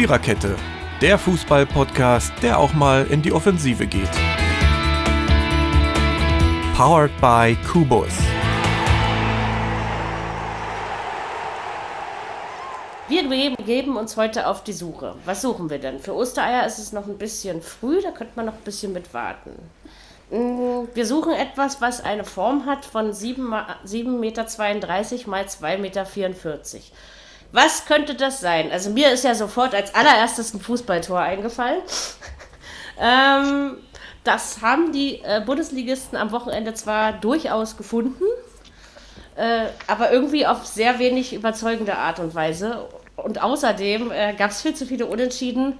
Viererkette, der Fußball-Podcast, der auch mal in die Offensive geht. Powered by Kubus. Wir begeben uns heute auf die Suche. Was suchen wir denn? Für Ostereier ist es noch ein bisschen früh, da könnte man noch ein bisschen mit warten. Mm, wir suchen etwas, was eine Form hat von 7,32 Meter mal 2,44 Meter. Was könnte das sein? Also mir ist ja sofort als allererstes ein Fußballtor eingefallen. ähm, das haben die äh, Bundesligisten am Wochenende zwar durchaus gefunden, äh, aber irgendwie auf sehr wenig überzeugende Art und Weise. Und außerdem äh, gab es viel zu viele Unentschieden.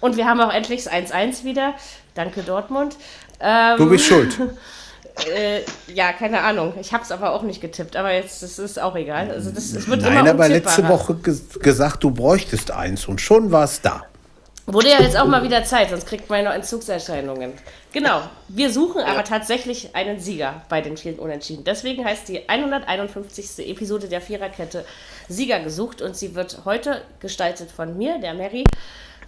Und wir haben auch endlich das 1-1 wieder. Danke, Dortmund. Ähm, du bist schuld. Äh, ja, keine Ahnung. Ich habe es aber auch nicht getippt. Aber jetzt das ist auch egal. Also das, es wird Nein, aber letzte Woche gesagt, du bräuchtest eins und schon war es da. Wurde ja jetzt auch mal wieder Zeit, sonst kriegt man noch Entzugserscheinungen. Genau, wir suchen aber tatsächlich einen Sieger bei den vielen Unentschieden. Deswegen heißt die 151. Episode der Viererkette Sieger gesucht und sie wird heute gestaltet von mir, der Mary,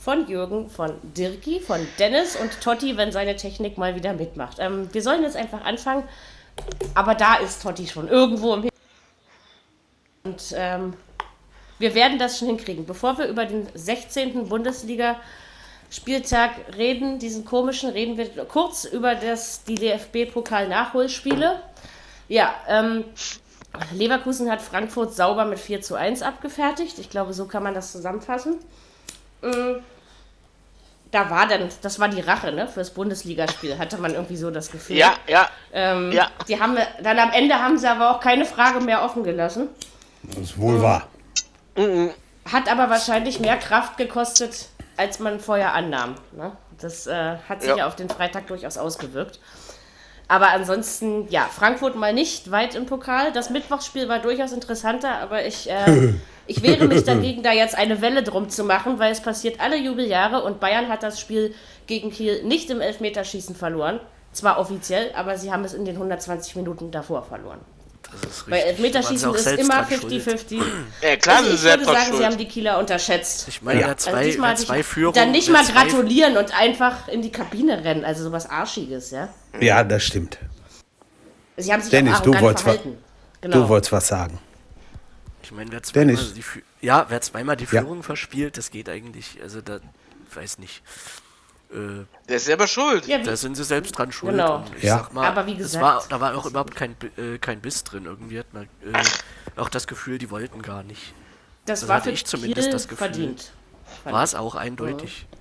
von Jürgen, von Dirki, von Dennis und Totti, wenn seine Technik mal wieder mitmacht. Ähm, wir sollen jetzt einfach anfangen, aber da ist Totti schon irgendwo im Und ähm, wir werden das schon hinkriegen. Bevor wir über den 16. Bundesliga-Spieltag reden, diesen komischen, reden wir kurz über das, die DFB-Pokal-Nachholspiele. Ja, ähm, Leverkusen hat Frankfurt sauber mit 4 zu 1 abgefertigt. Ich glaube, so kann man das zusammenfassen. Äh, da war dann, das war die Rache, ne, fürs Bundesligaspiel, hatte man irgendwie so das Gefühl. Ja, ja. Ähm, ja. Die haben, dann am Ende haben sie aber auch keine Frage mehr offen gelassen. Das ist wohl wahr. Mhm. Hat aber wahrscheinlich mehr Kraft gekostet, als man vorher annahm. Ne? Das äh, hat sich ja. ja auf den Freitag durchaus ausgewirkt. Aber ansonsten, ja, Frankfurt mal nicht weit im Pokal. Das Mittwochsspiel war durchaus interessanter, aber ich, äh, ich wehre mich dagegen, da jetzt eine Welle drum zu machen, weil es passiert alle Jubeljahre und Bayern hat das Spiel gegen Kiel nicht im Elfmeterschießen verloren. Zwar offiziell, aber sie haben es in den 120 Minuten davor verloren. Das ist richtig. Weil Elfmeterschießen ist immer 50-50. Ja, klar, also ich würde sagen, schuld. sie haben die Kieler unterschätzt. Ich meine, ja, zwei, also ja, zwei Führungen. Dann nicht mal gratulieren und einfach in die Kabine rennen. Also sowas Arschiges, ja? Ja, das stimmt. Sie haben sich Dennis, du wolltest, genau. du wolltest was sagen. Ich meine, wer zweimal, die, ja, wer zweimal die Führung verspielt, das geht eigentlich, also da, weiß nicht. Äh, der ist selber schuld. Ja, da sind sie selbst dran schuld. Genau. ja. Mal, aber wie gesagt. War, da war auch überhaupt kein, äh, kein Biss drin. Irgendwie hat man äh, auch das Gefühl, die wollten gar nicht. Das, das war für ich zumindest das Gefühl. verdient. War es auch eindeutig. Ja.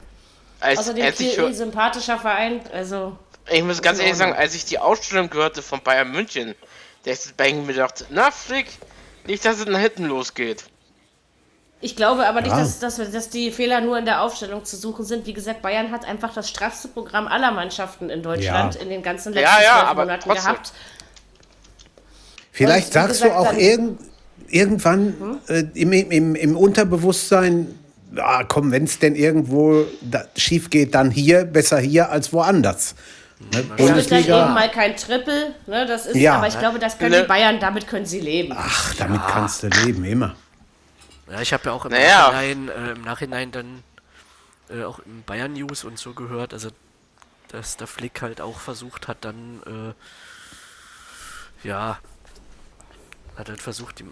Als, Außerdem als Kiel eh sympathischer Verein, also. Ich muss ganz ehrlich sagen, als ich die Ausstellung gehörte von Bayern München, da ist bei mir gedacht, na Flick, nicht, dass es nach hinten losgeht. Ich glaube aber nicht, ja. dass, dass, dass, die Fehler nur in der Aufstellung zu suchen sind. Wie gesagt, Bayern hat einfach das straffste Programm aller Mannschaften in Deutschland ja. in den ganzen letzten ja, ja, Monaten trotzdem. gehabt. Vielleicht Und, sagst gesagt, du auch irgend, irgendwann hm? äh, im, im, im Unterbewusstsein, ja, komm, wenn es denn irgendwo schief geht, dann hier, besser hier als woanders. Ne? Bundesliga. Dann eben mal kein Triple, ne? das ist, ja. aber ich glaube, das können die Bayern, damit können sie leben. Ach, damit kannst du leben, immer. Ja, ich habe ja auch im, naja. Nachhinein, äh, im Nachhinein dann äh, auch im Bayern News und so gehört, also dass der Flick halt auch versucht hat, dann äh, ja, hat halt versucht, die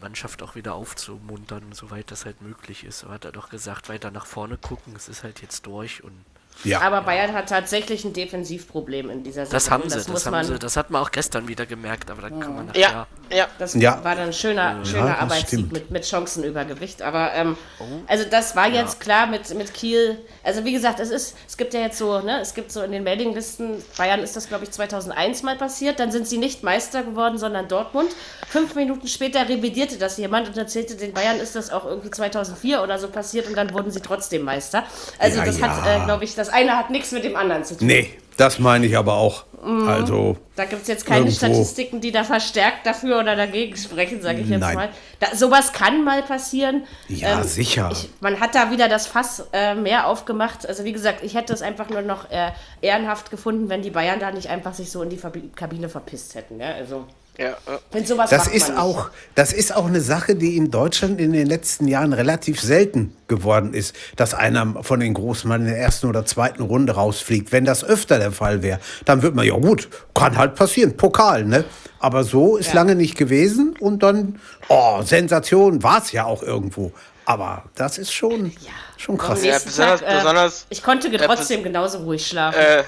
Mannschaft auch wieder aufzumuntern, soweit das halt möglich ist. Aber hat er doch gesagt, weiter nach vorne gucken, es ist halt jetzt durch und ja. Aber Bayern hat tatsächlich ein Defensivproblem in dieser Saison. Das haben sie, das, das haben sie. Das hat man auch gestern wieder gemerkt, aber da kann man nachher. Ja, ja. Das ja. war dann ein schöner, schöner ja, Arbeitssieg mit, mit Chancenübergewicht. Aber ähm, oh. also das war jetzt ja. klar mit, mit Kiel. Also wie gesagt, es ist, es gibt ja jetzt so, ne, es gibt so in den Mailinglisten, Bayern ist das glaube ich 2001 mal passiert, dann sind sie nicht Meister geworden, sondern Dortmund. Fünf Minuten später revidierte das jemand und erzählte, den Bayern ist das auch irgendwie 2004 oder so passiert und dann wurden sie trotzdem Meister. Also das hat, äh, glaube ich, das eine hat nichts mit dem anderen zu tun. Nee, das meine ich aber auch. Mhm. Also. Da gibt es jetzt keine irgendwo. Statistiken, die da verstärkt dafür oder dagegen sprechen, sage ich jetzt Nein. mal. Da, sowas kann mal passieren. Ja, ähm, sicher. Ich, man hat da wieder das Fass äh, mehr aufgemacht. Also, wie gesagt, ich hätte es einfach nur noch äh, ehrenhaft gefunden, wenn die Bayern da nicht einfach sich so in die Kabine verpisst hätten. Ja? Also. Ja, Wenn sowas das ist auch, das ist auch eine Sache, die in Deutschland in den letzten Jahren relativ selten geworden ist, dass einer von den Großmann in der ersten oder zweiten Runde rausfliegt. Wenn das öfter der Fall wäre, dann wird man ja gut, kann halt passieren, Pokal, ne? Aber so ist ja. lange nicht gewesen und dann, oh, Sensation war es ja auch irgendwo. Aber das ist schon, ja. schon krass. Ja, besonders, Tag, äh, besonders, ich konnte trotzdem genauso ruhig schlafen. Äh,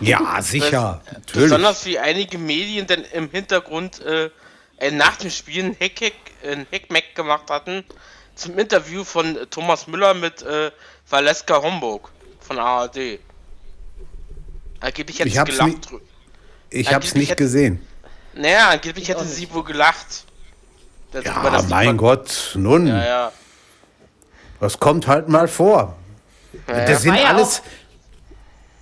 ja, sicher. Natürlich. Besonders wie einige Medien dann im Hintergrund äh, äh nach dem Spiel ein Heck, ein Heckmeck gemacht hatten zum Interview von Thomas Müller mit äh, Valeska Homburg von ARD. Angeblich hätte ich hab's gelacht. Nicht, ich hab's nicht hätte, gesehen. Naja, angeblich hätte sie wohl gelacht. Ja, mein Gott, nun. Ja, ja. Das kommt halt mal vor. Ja, das sind alles,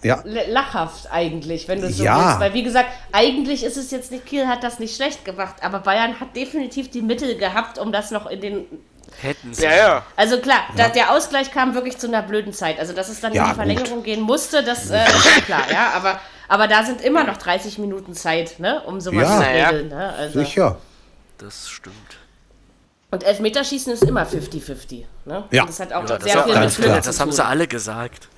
ja. lachhaft eigentlich, wenn du so ja. willst. Weil wie gesagt, eigentlich ist es jetzt nicht, Kiel hat das nicht schlecht gemacht, aber Bayern hat definitiv die Mittel gehabt, um das noch in den Hätten sie. Ja, ja. Also klar, ja. der Ausgleich kam wirklich zu einer blöden Zeit. Also dass es dann ja, in die Verlängerung gut. gehen musste, das äh, ist klar, ja. Aber, aber da sind immer noch 30 Minuten Zeit, ne, um sowas ja. zu regeln. Ne? Also. Sicher. Das stimmt. Und Elfmeterschießen ist immer 50-50. Ne? Ja. Und das hat auch ja, sehr viel mit Glück Das haben sie alle gesagt.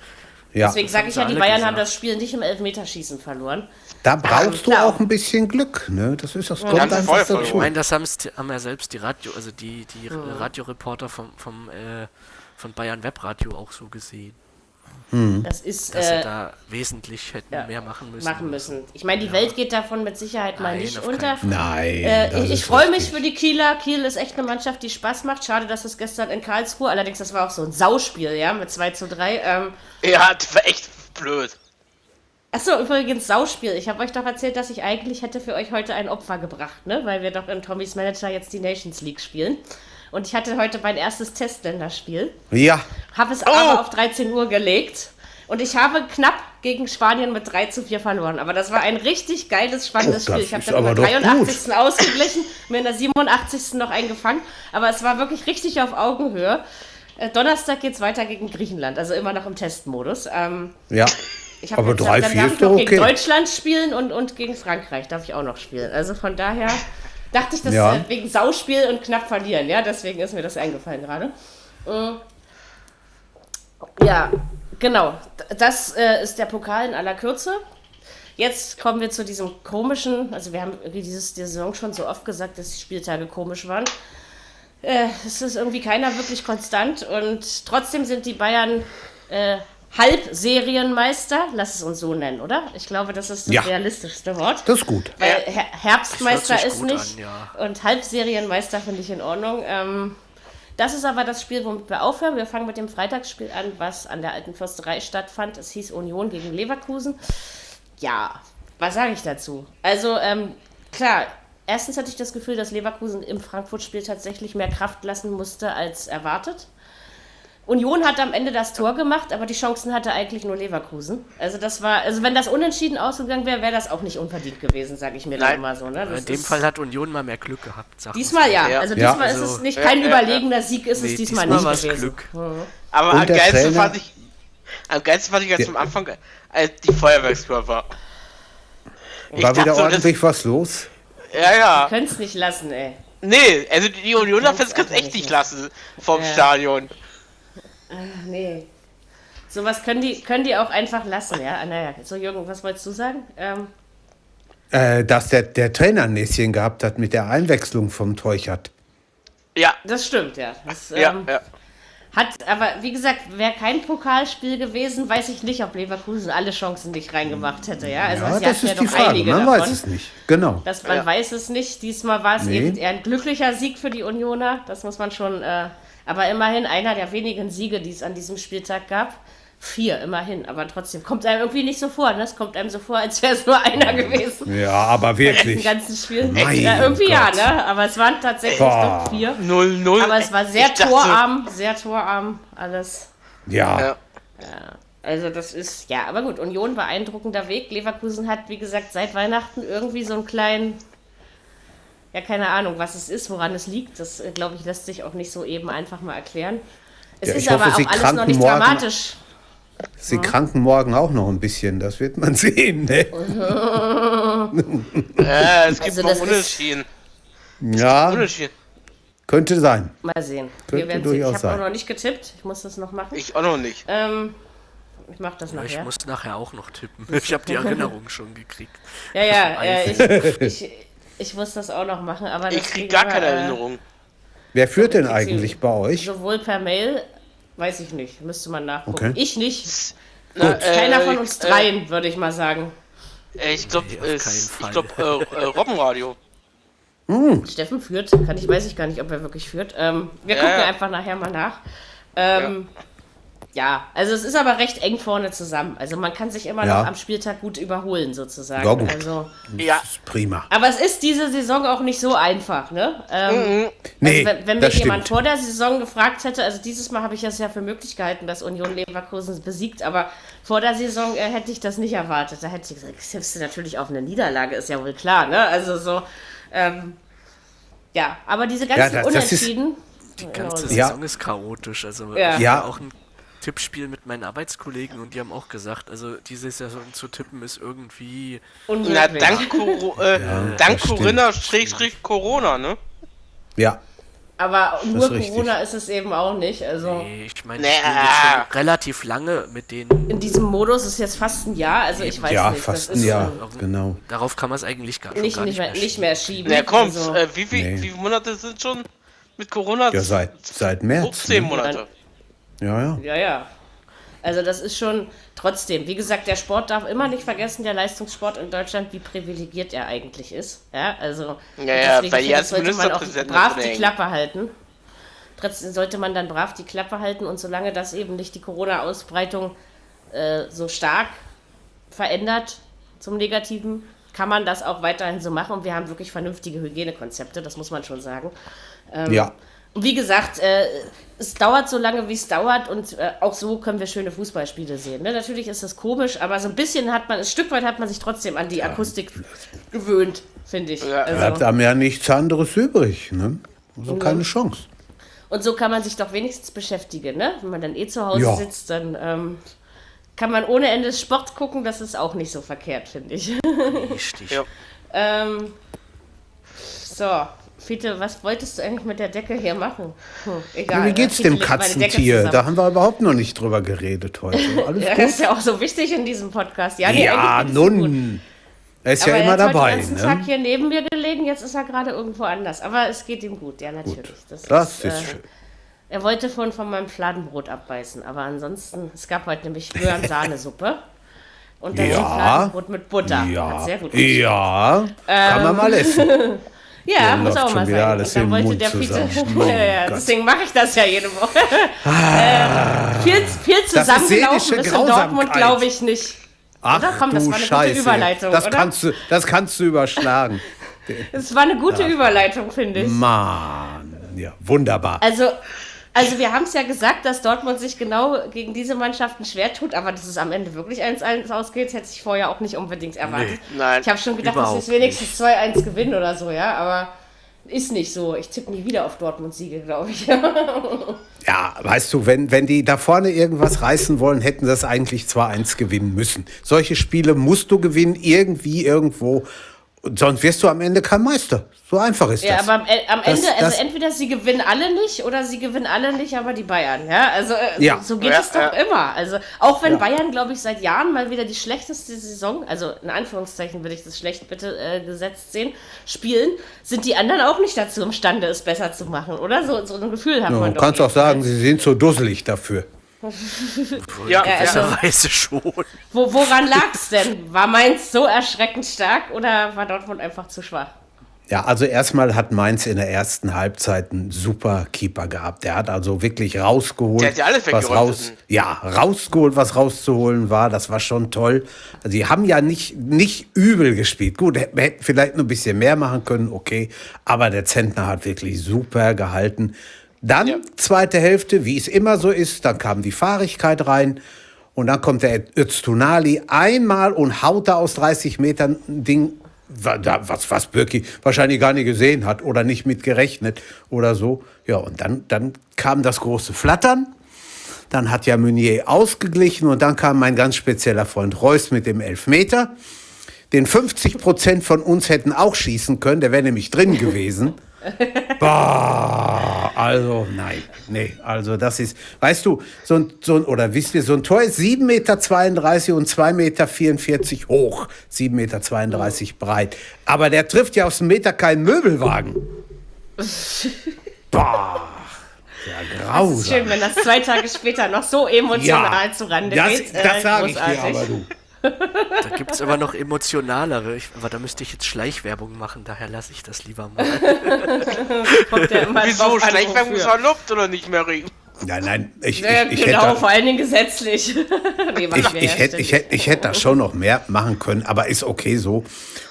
Ja. Deswegen sage ich ja, die Bayern gesagt. haben das Spiel nicht im Elfmeterschießen verloren. Da brauchst du auch ein bisschen Glück, ne? Das ist das ja, einfach dazu. Ich meine, das haben ja selbst die Radio, also die, die mhm. Radioreporter vom, vom äh, von Bayern Webradio auch so gesehen. Mhm. Das ist, dass äh, sie da wesentlich hätten ja, mehr machen müssen. Machen müssen. Ich meine, die ja. Welt geht davon mit Sicherheit mal Nein, nicht unter. Nein. Äh, ich, ich freue mich für die Kieler. Kiel ist echt eine Mannschaft, die Spaß macht. Schade, dass es gestern in Karlsruhe, allerdings das war auch so ein Sauspiel, ja, mit 2 zu 3. Ähm, ja, das war echt blöd. Achso, übrigens Sauspiel. Ich habe euch doch erzählt, dass ich eigentlich hätte für euch heute ein Opfer gebracht, ne? Weil wir doch in Tommys Manager jetzt die Nations League spielen. Und ich hatte heute mein erstes Testländerspiel. Ja. Habe es oh. aber auf 13 Uhr gelegt. Und ich habe knapp gegen Spanien mit 3 zu 4 verloren. Aber das war ein richtig geiles, spannendes oh, Spiel. Ich habe dann in der 83. Gut. ausgeglichen, mir in der 87. noch eingefangen. Aber es war wirklich richtig auf Augenhöhe. Äh, Donnerstag geht es weiter gegen Griechenland, also immer noch im Testmodus. Ähm, ja. Ich aber jetzt, drei, dann vier darf ich noch okay. gegen Deutschland spielen und, und gegen Frankreich darf ich auch noch spielen. Also von daher dachte ich, dass ja. Wegen Sauspiel und knapp verlieren. Ja, deswegen ist mir das eingefallen gerade. Mhm. Ja, genau. Das äh, ist der Pokal in aller Kürze. Jetzt kommen wir zu diesem komischen, also wir haben dieses, diese Saison schon so oft gesagt, dass die Spieltage komisch waren. Äh, es ist irgendwie keiner wirklich konstant und trotzdem sind die Bayern äh, Halbserienmeister, lass es uns so nennen, oder? Ich glaube, das ist das ja. realistischste Wort. Das ist gut. Weil Her Herbstmeister ist nicht an, ja. und Halbserienmeister finde ich in Ordnung. Ähm, das ist aber das Spiel, womit wir aufhören. Wir fangen mit dem Freitagsspiel an, was an der Alten Försterei stattfand. Es hieß Union gegen Leverkusen. Ja, was sage ich dazu? Also, ähm, klar, erstens hatte ich das Gefühl, dass Leverkusen im Frankfurt-Spiel tatsächlich mehr Kraft lassen musste als erwartet. Union hat am Ende das Tor gemacht, aber die Chancen hatte eigentlich nur Leverkusen. Also das war, also wenn das unentschieden ausgegangen wäre, wäre das auch nicht unverdient gewesen, sage ich mir dann immer so. Ne? in dem Fall hat Union mal mehr Glück gehabt. Diesmal ja. ja. Also diesmal ja. ist es nicht kein ja, überlegener Sieg, ist nee, es diesmal, diesmal nicht gewesen. Glück. Mhm. Aber am geilsten fand ich, am geilsten fand ich ja zum Anfang äh, die Feuerwerkskörper. War wieder ordentlich was los? Ja, ja. Die können es nicht lassen, ey. Nee, also die Unioner-Fans können es echt nicht lassen vom Stadion. Ach, nee. Sowas können die, können die auch einfach lassen, ja. Ah, naja, so Jürgen, was wolltest du sagen? Ähm, äh, dass der, der Trainer ein Näschen gehabt hat mit der Einwechslung vom Teuchert. Ja. Das stimmt, ja. Das, ja, ähm, ja. Hat, aber wie gesagt, wäre kein Pokalspiel gewesen, weiß ich nicht, ob Leverkusen alle Chancen nicht reingemacht hätte. Ja, also ja das ist ja die Frage. Man davon, weiß es nicht. Genau. Dass man ja. weiß es nicht. Diesmal war es nee. eben eher ein glücklicher Sieg für die Unioner. Das muss man schon äh, aber immerhin einer der wenigen Siege, die es an diesem Spieltag gab. Vier, immerhin. Aber trotzdem kommt einem irgendwie nicht so vor. Ne? Es kommt einem so vor, als wäre es nur einer gewesen. Ja, aber wirklich. Im ganzen Spiel. Ja, irgendwie Gott. ja, ne? Aber es waren tatsächlich Boah. doch vier. Null, null. Aber es war sehr torarm, sehr torarm, alles. Ja. ja. Also das ist, ja, aber gut, Union beeindruckender Weg. Leverkusen hat, wie gesagt, seit Weihnachten irgendwie so einen kleinen ja keine Ahnung, was es ist, woran es liegt. Das, äh, glaube ich, lässt sich auch nicht so eben einfach mal erklären. Es ja, ist aber hoffe, auch alles noch nicht dramatisch. Sie kranken morgen auch noch ein bisschen, das wird man sehen. Ne? ja, es gibt also noch Unentschieden. Ja. Könnte sein. Mal sehen. Könnte Wir durchaus Ich habe auch noch nicht getippt. Ich muss das noch machen. Ich auch noch nicht. Ähm, ich mache das ja, nachher. Ich muss nachher auch noch tippen. Ich habe die Erinnerung schon gekriegt. Ja, ja, äh, ich, ich, ich, muss das auch noch machen. Aber ich kriege gar keine äh, Erinnerung. Wer führt denn eigentlich bei euch? Sowohl per Mail, weiß ich nicht. Müsste man nachgucken. Okay. Ich nicht. Na, Keiner äh, von uns äh, dreien, würde ich mal sagen. Äh, ich glaube, nee, ich glaube, äh, Robbenradio. Hm. Steffen führt, kann ich, weiß ich gar nicht, ob er wirklich führt. Ähm, wir ja, gucken ja. einfach nachher mal nach. Ähm, ja. Ja. also es ist aber recht eng vorne zusammen. Also man kann sich immer noch am Spieltag gut überholen, sozusagen. Ja, gut. Also, ja. prima. Aber es ist diese Saison auch nicht so einfach, ne? Ähm, mhm. nee, also wenn, wenn mir jemand stimmt. vor der Saison gefragt hätte, also dieses Mal habe ich es ja für möglich gehalten, dass Union Leverkusen besiegt, aber vor der Saison äh, hätte ich das nicht erwartet. Da hätte ich gesagt, tippst du natürlich auf eine Niederlage, ist ja wohl klar, ne? Also so. Ähm, ja, aber diese ganzen ja, das, Unentschieden. Das die ganze ja. Saison ist chaotisch. Also ja. ich auch ein Tippspiel mit meinen Arbeitskollegen und die haben auch gesagt, also diese Saison zu tippen ist irgendwie. Na, dank, Coro äh, ja, dank Corinna Strich Corona, ne? Ja. Aber nur ist Corona ist es eben auch nicht. Also nee, ich meine, ich naja. relativ lange mit denen. In diesem Modus ist jetzt fast ein Jahr, also ich weiß ja, nicht. Ja, fast ein Jahr, so, genau. Darauf kann man es eigentlich gar, nicht, gar nicht, mehr, nicht mehr schieben. Na komm, also. äh, wie, viel, nee. wie viele Monate sind schon mit Corona? Ja, seit, seit März. 15 ne? Monate. Ja, ja. Ja, ja. Also das ist schon trotzdem, wie gesagt, der Sport darf immer nicht vergessen, der Leistungssport in Deutschland, wie privilegiert er eigentlich ist. Ja, also ja, ja, weil jetzt sollte man auch brav die Klappe halten. Trotzdem sollte man dann brav die Klappe halten und solange das eben nicht die Corona-Ausbreitung äh, so stark verändert zum Negativen, kann man das auch weiterhin so machen und wir haben wirklich vernünftige Hygienekonzepte, das muss man schon sagen. Ähm, ja. Und wie gesagt, äh, es dauert so lange, wie es dauert und äh, auch so können wir schöne Fußballspiele sehen. Ne? Natürlich ist das komisch, aber so ein bisschen hat man, ein Stück weit hat man sich trotzdem an die Akustik gewöhnt, finde ich. Ja. Also. Bleibt einem ja nichts anderes übrig, ne? Also mhm. keine Chance. Und so kann man sich doch wenigstens beschäftigen, ne? Wenn man dann eh zu Hause ja. sitzt, dann ähm, kann man ohne Ende Sport gucken, das ist auch nicht so verkehrt, finde ich. Richtig. Ja. ähm, so, Fiete, was wolltest du eigentlich mit der Decke hier machen? Hm, egal. Wie geht's dem Katzentier? Da haben wir überhaupt noch nicht drüber geredet heute. Alles ja, gut? Das ist ja auch so wichtig in diesem Podcast. Ja, ja nun. Er ist Aber ja immer er dabei. Er hat den ganzen ne? Tag hier neben mir gelegen, jetzt ist er gerade irgendwo anders. Aber es geht ihm gut, ja, natürlich. Gut. Das, das, ist, ist äh, schön. Er wollte vorhin von meinem Fladenbrot abbeißen, aber ansonsten, es gab heute nämlich Möhren-Sahnesuppe. Und dann ja, Fladenbrot mit Butter. Ja, Hat sehr gut ja kann man mal essen. Ja, muss auch mal sein. Alles dann wollte Mund der Fiete. ja, ja, deswegen mache ich das ja jede Woche. Ah, äh, viel, viel zusammengelaufen bis in Dortmund, glaube ich nicht. Ach, oder? Komm, das war eine Scheiße. gute Überleitung. Das, oder? Kannst du, das kannst du überschlagen. Es war eine gute ja. Überleitung, finde ich. Mann, ja, wunderbar. Also, also wir haben es ja gesagt, dass Dortmund sich genau gegen diese Mannschaften schwer tut, aber dass es am Ende wirklich 1-1 ausgeht, hätte ich vorher auch nicht unbedingt erwartet. Nee, nein, ich habe schon gedacht, dass es wenigstens 2-1 gewinnen oder so, ja, aber ist nicht so. Ich tippe nie wieder auf Dortmund-Siege, glaube ich. ja, weißt du, wenn, wenn die da vorne irgendwas reißen wollen, hätten das eigentlich 2-1 gewinnen müssen. Solche Spiele musst du gewinnen, irgendwie, irgendwo. Sonst wirst du am Ende kein Meister. So einfach ist ja, das. Ja, aber am, äh, am Ende, das, also entweder sie gewinnen alle nicht oder sie gewinnen alle nicht, aber die Bayern. Ja, also äh, ja. so geht ja, es doch ja. immer. Also auch wenn Bayern, glaube ich, seit Jahren mal wieder die schlechteste Saison, also in Anführungszeichen würde ich das schlecht bitte äh, gesetzt sehen, spielen, sind die anderen auch nicht dazu imstande, es besser zu machen, oder? So, so ein Gefühl hat man doch. Du kannst auch sagen, sie sind so dusselig dafür. Ja, gewisserweise also, schon. Wo, woran lag es denn? War Mainz so erschreckend stark oder war Dortmund einfach zu schwach? Ja, also erstmal hat Mainz in der ersten Halbzeit einen super Keeper gehabt. Der hat also wirklich rausgeholt, der hat ja alles was raus, ja, rausgeholt, was rauszuholen war. Das war schon toll. Also die haben ja nicht, nicht übel gespielt. Gut, wir hätten vielleicht noch ein bisschen mehr machen können, okay. Aber der Zentner hat wirklich super gehalten. Dann, ja. zweite Hälfte, wie es immer so ist, dann kam die Fahrigkeit rein. Und dann kommt der Öztunali einmal und haut da aus 30 Metern ein Ding, was, was Birki wahrscheinlich gar nicht gesehen hat oder nicht mit gerechnet oder so. Ja, und dann, dann kam das große Flattern. Dann hat ja Meunier ausgeglichen und dann kam mein ganz spezieller Freund Reus mit dem Elfmeter. Den 50 Prozent von uns hätten auch schießen können, der wäre nämlich drin gewesen. Boah, also nein, nee, also das ist, weißt du, so ein, so ein, oder wisst ihr, so ein Tor ist 7,32 Meter und 2,44 Meter hoch, 7,32 Meter breit. Aber der trifft ja aus dem Meter keinen Möbelwagen. Boah. Ja, grausam. Das ist schön, wenn das zwei Tage später noch so emotional ja, zu Rande das, geht. Das, das sage ich dir aber, du. Da gibt es aber noch emotionalere. Ich, aber da müsste ich jetzt Schleichwerbung machen, daher lasse ich das lieber mal. Wieso? Schleichwerbung ist erlaubt oder nicht, Mary? Nein, nein, ich, ja, ich, ich genau, hätte, vor allen Dingen gesetzlich. nee, ich, ich, hätte, ich, hätte, ich hätte da schon noch mehr machen können, aber ist okay so.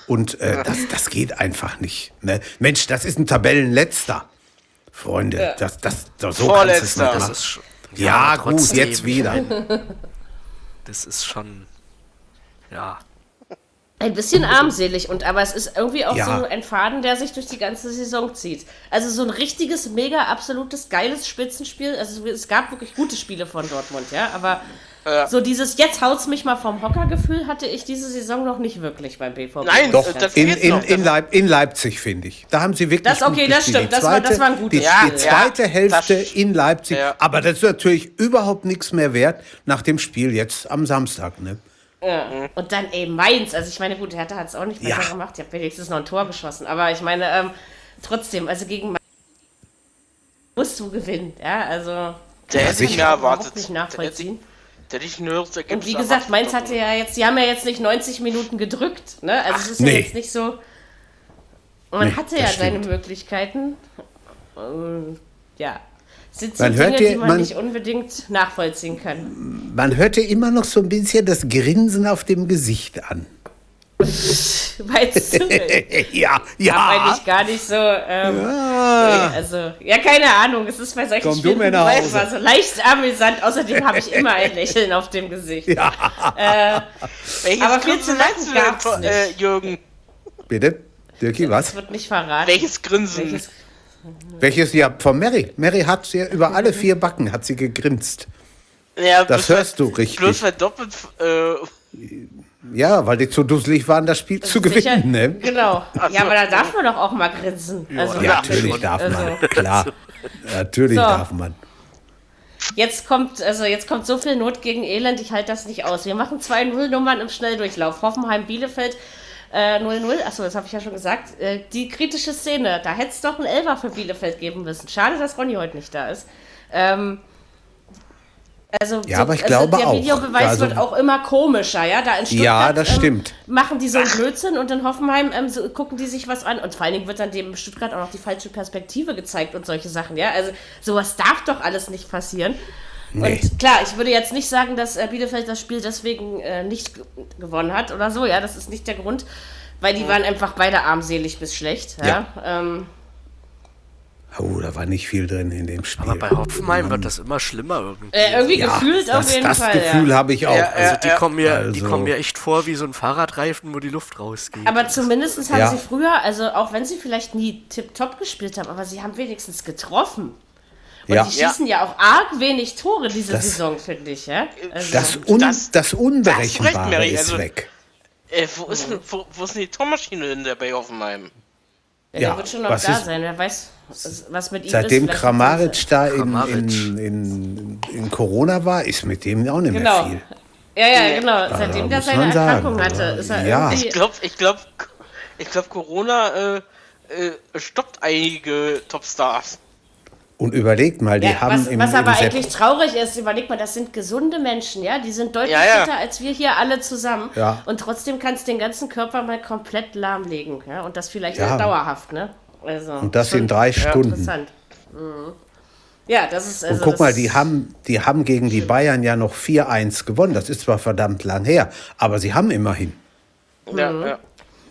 Und äh, das, das geht einfach nicht. Ne? Mensch, das ist ein Tabellenletzter. Freunde, ja. das, das, das, so Vorletzter. Das ist, ja, ja gut, jetzt wieder. Das ist schon ja. Ein bisschen armselig und aber es ist irgendwie auch ja. so ein Faden, der sich durch die ganze Saison zieht. Also so ein richtiges, mega absolutes geiles Spitzenspiel. Also es gab wirklich gute Spiele von Dortmund, ja, aber ja. so dieses jetzt haut's mich mal vom Hocker Gefühl hatte ich diese Saison noch nicht wirklich beim BVB. Nein, doch in, in, in, Leip in, Leipzig finde ich. Da haben sie wirklich Das okay, das stimmt, das, war, das war ein gutes die, die zweite Hälfte in Leipzig, aber das ist natürlich überhaupt nichts mehr wert nach dem Spiel jetzt am Samstag, ne? Ja. Und dann eben Mainz. Also ich meine, gut, Hertha hat es auch nicht besser ja. gemacht. Ich habe wenigstens noch ein Tor geschossen. Aber ich meine, ähm, trotzdem, also gegen Mainz musst du gewinnen. Ja, also der hätte ich mir erwartet. Nicht nachvollziehen. Der hätte ich nur Und wie gesagt, Mainz hatte ja jetzt, die haben ja jetzt nicht 90 Minuten gedrückt. Ne? Also Ach, es ist nee. ja jetzt nicht so. Man nee, hatte ja seine Möglichkeiten. Und, ja, sind so man Dinge, hört die man, man, nicht unbedingt nachvollziehen kann. Man hörte immer noch so ein bisschen das Grinsen auf dem Gesicht an. Weißt du? ja, ja. Aber eigentlich gar nicht so. Ähm, ja. also, ja, keine Ahnung. Es ist bei solchen Komm Spielen du mir so leicht amüsant. Außerdem habe ich immer ein Lächeln auf dem Gesicht. Ja. Äh, aber viel zu lachen gab es nicht. Äh, Jürgen. Bitte? Dirki, was? Das wird nicht verraten. Welches Grinsen? Welches welches ja von Mary. Mary hat ja über alle vier Backen hat sie gegrinst. Ja, das hörst du richtig. Bloß verdoppelt. Äh ja, weil die zu dusselig waren, das Spiel das zu gewinnen. Sicher, ne? Genau. Ja, aber da darf man doch auch mal grinsen. Also, ja, natürlich darf man. Also. Klar. Natürlich so. darf man. Jetzt kommt, also jetzt kommt so viel Not gegen Elend, ich halte das nicht aus. Wir machen zwei Nullnummern im Schnelldurchlauf. Hoffenheim, Bielefeld 0-0, äh, achso, das habe ich ja schon gesagt. Äh, die kritische Szene, da hätte es doch einen Elfer für Bielefeld geben müssen. Schade, dass Ronny heute nicht da ist. Ähm, also, ja, aber ich also glaube der Videobeweis also, wird auch immer komischer, ja. Da in Stuttgart, ja, das ähm, stimmt. machen die so einen Blödsinn und in Hoffenheim ähm, so, gucken die sich was an. Und vor allen Dingen wird dann dem Stuttgart auch noch die falsche Perspektive gezeigt und solche Sachen, ja. Also sowas darf doch alles nicht passieren. Nee. Und klar, ich würde jetzt nicht sagen, dass äh, Bielefeld das Spiel deswegen äh, nicht gewonnen hat oder so, ja, das ist nicht der Grund, weil die waren einfach beide armselig bis schlecht, ja. ja. Ähm, Oh, da war nicht viel drin in dem Spiel. Aber bei Hoffenheim wird das immer schlimmer irgendwie. Äh, irgendwie ja, gefühlt das, auf jeden das Fall. Das Gefühl ja. habe ich auch. Ja, also die, kommen mir, also. die kommen mir echt vor wie so ein Fahrradreifen, wo die Luft rausgeht. Aber zumindest haben sie früher, also auch wenn sie vielleicht nie tipptopp gespielt haben, aber sie haben wenigstens getroffen. Und ja. die schießen ja. ja. auch arg wenig Tore diese das, Saison, finde ich. Ja? Also das, un, das, das Unberechenbare das ist also, weg. Äh, wo, ist, wo, wo ist denn die Tormaschine in der bei Hoffenheim? Ja, ja, der wird schon noch da ist, sein. Wer weiß, was mit ihm seitdem ist. Seitdem Kramaric da in, in, in, in, Corona war, ist mit dem auch nicht genau. mehr viel. Ja, ja, genau. Also, seitdem der seine Erkrankung hatte, ist er ja. Ich glaube, ich glaube, ich glaube, Corona äh, äh, stoppt einige Topstars. Und überlegt mal, die ja, haben was, im Was aber eigentlich traurig ist, überlegt mal, das sind gesunde Menschen, ja, die sind deutlich ja, ja. fitter als wir hier alle zusammen. Ja. Und trotzdem kannst du den ganzen Körper mal komplett lahmlegen, ja, und das vielleicht ja. dauerhaft, ne? Also, und das in drei Stunden. Interessant. Mhm. Ja, das ist. Also und guck mal, die haben, die haben gegen die Bayern ja noch 4-1 gewonnen. Das ist zwar verdammt lang her, aber sie haben immerhin. Ja, mhm. ja.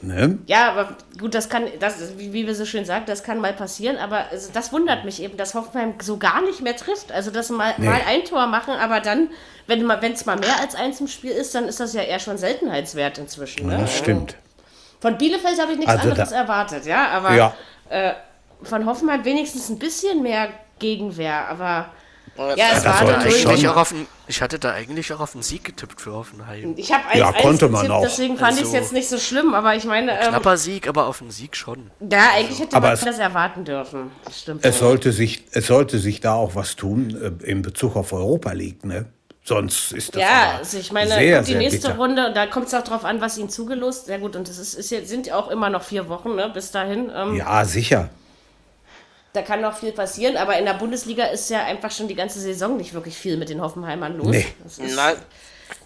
Ne? Ja, aber gut, das kann, das, wie, wie wir so schön sagen, das kann mal passieren, aber also, das wundert mich eben, dass Hoffenheim so gar nicht mehr trifft. Also, dass mal, nee. mal ein Tor machen, aber dann, wenn es mal mehr als eins im Spiel ist, dann ist das ja eher schon Seltenheitswert inzwischen. Ne? Ja, das stimmt. Von Bielefeld habe ich nichts also anderes erwartet, ja, aber ja. Äh, von Hoffenheim wenigstens ein bisschen mehr Gegenwehr, aber Ja, es war da eigentlich auch auf ein, ich hatte da eigentlich auch auf einen Sieg getippt für Hoffenheim. Ich habe ja, konnte man getippt, auch. deswegen fand also, ich es jetzt nicht so schlimm, aber ich meine. Ähm, knapper Sieg, aber auf einen Sieg schon. Ja, eigentlich hätte aber man das erwarten dürfen. Stimmt. Es sollte, sich, es sollte sich da auch was tun äh, in Bezug auf Europa League, ne? Sonst ist das ja, also ich meine, sehr, die nächste bitter. Runde, da kommt es auch drauf an, was ihnen zugelost. Sehr gut, und es ist, ist sind ja auch immer noch vier Wochen, ne, bis dahin. Ähm, ja, sicher da kann noch viel passieren, aber in der Bundesliga ist ja einfach schon die ganze Saison nicht wirklich viel mit den Hoffenheimern los. Nee. Das, ist, Nein.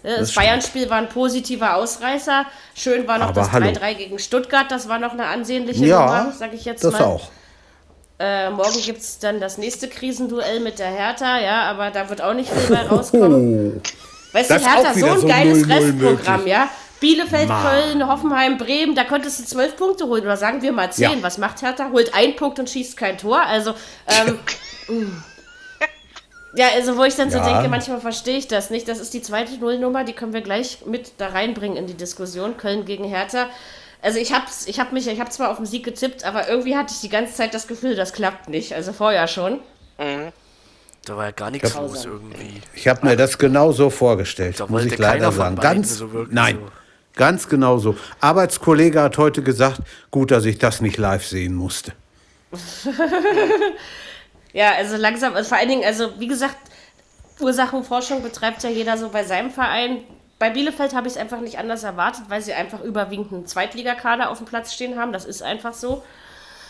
Ne, das, das Bayern-Spiel war ein positiver Ausreißer. Schön war noch aber das 3-3 gegen Stuttgart, das war noch eine ansehnliche ja, Nummer, sage ich jetzt das mal. Das auch. Äh, morgen gibt es dann das nächste Krisenduell mit der Hertha, ja, aber da wird auch nicht viel mehr rauskommen. Weißt du, Hertha, so ein geiles Restprogramm, ja. Bielefeld, Ma. Köln, Hoffenheim, Bremen, da konntest du zwölf Punkte holen oder sagen wir mal zehn. Ja. Was macht Hertha? Holt einen Punkt und schießt kein Tor. Also, ähm, ja, also wo ich dann ja. so denke, manchmal verstehe ich das nicht. Das ist die zweite Nullnummer, die können wir gleich mit da reinbringen in die Diskussion. Köln gegen Hertha. Also ich hab's, ich hab mich, ich hab zwar auf den Sieg getippt, aber irgendwie hatte ich die ganze Zeit das Gefühl, das klappt nicht. Also vorher schon. Mhm. Da war ja gar nichts los irgendwie. Ich habe mir das genau so vorgestellt, da muss ich leider sagen. Ganz, so nein, so. Ganz genau so. Arbeitskollege hat heute gesagt, gut, dass ich das nicht live sehen musste. ja, also langsam, vor allen Dingen, also wie gesagt, Ursachenforschung betreibt ja jeder so bei seinem Verein. Bei Bielefeld habe ich es einfach nicht anders erwartet, weil sie einfach überwiegend einen Zweitligakader auf dem Platz stehen haben. Das ist einfach so.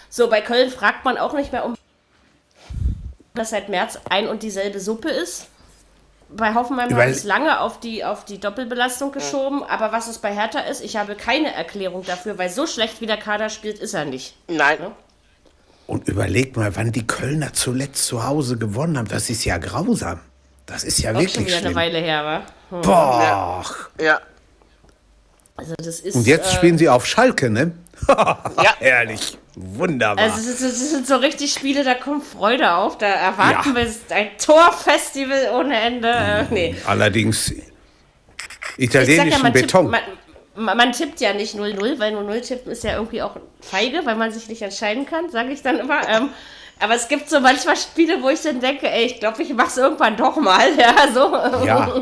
So, bei Köln fragt man auch nicht mehr um, dass seit März ein und dieselbe Suppe ist bei Hoffenheim habe ich es lange auf die, auf die Doppelbelastung geschoben, aber was es bei Hertha ist, ich habe keine Erklärung dafür, weil so schlecht wie der Kader spielt, ist er nicht. Nein. Ja? Und überleg mal, wann die Kölner zuletzt zu Hause gewonnen haben. Das ist ja grausam. Das ist ja Auch wirklich schon wieder schlimm. eine Weile her, wa? Hm. Boah. Ja. ja. Also das ist, Und jetzt äh, spielen sie auf Schalke, ne? ja. Herrlich. Wunderbar. Also das, das, sind so richtig Spiele, da kommt Freude auf. Da erwarten ja. wir ein Torfestival ohne Ende. Äh, nee. Allerdings italienischen ja, Beton. Tippt, man, man, tippt ja nicht 0-0, weil 0-0 tippen ist ja irgendwie auch feige, weil man sich nicht entscheiden kann, sage ich dann immer. Ähm, aber es gibt so manchmal Spiele, wo ich dann denke, ey, ich glaube, ich mache es irgendwann doch mal. Ja, so. Ja.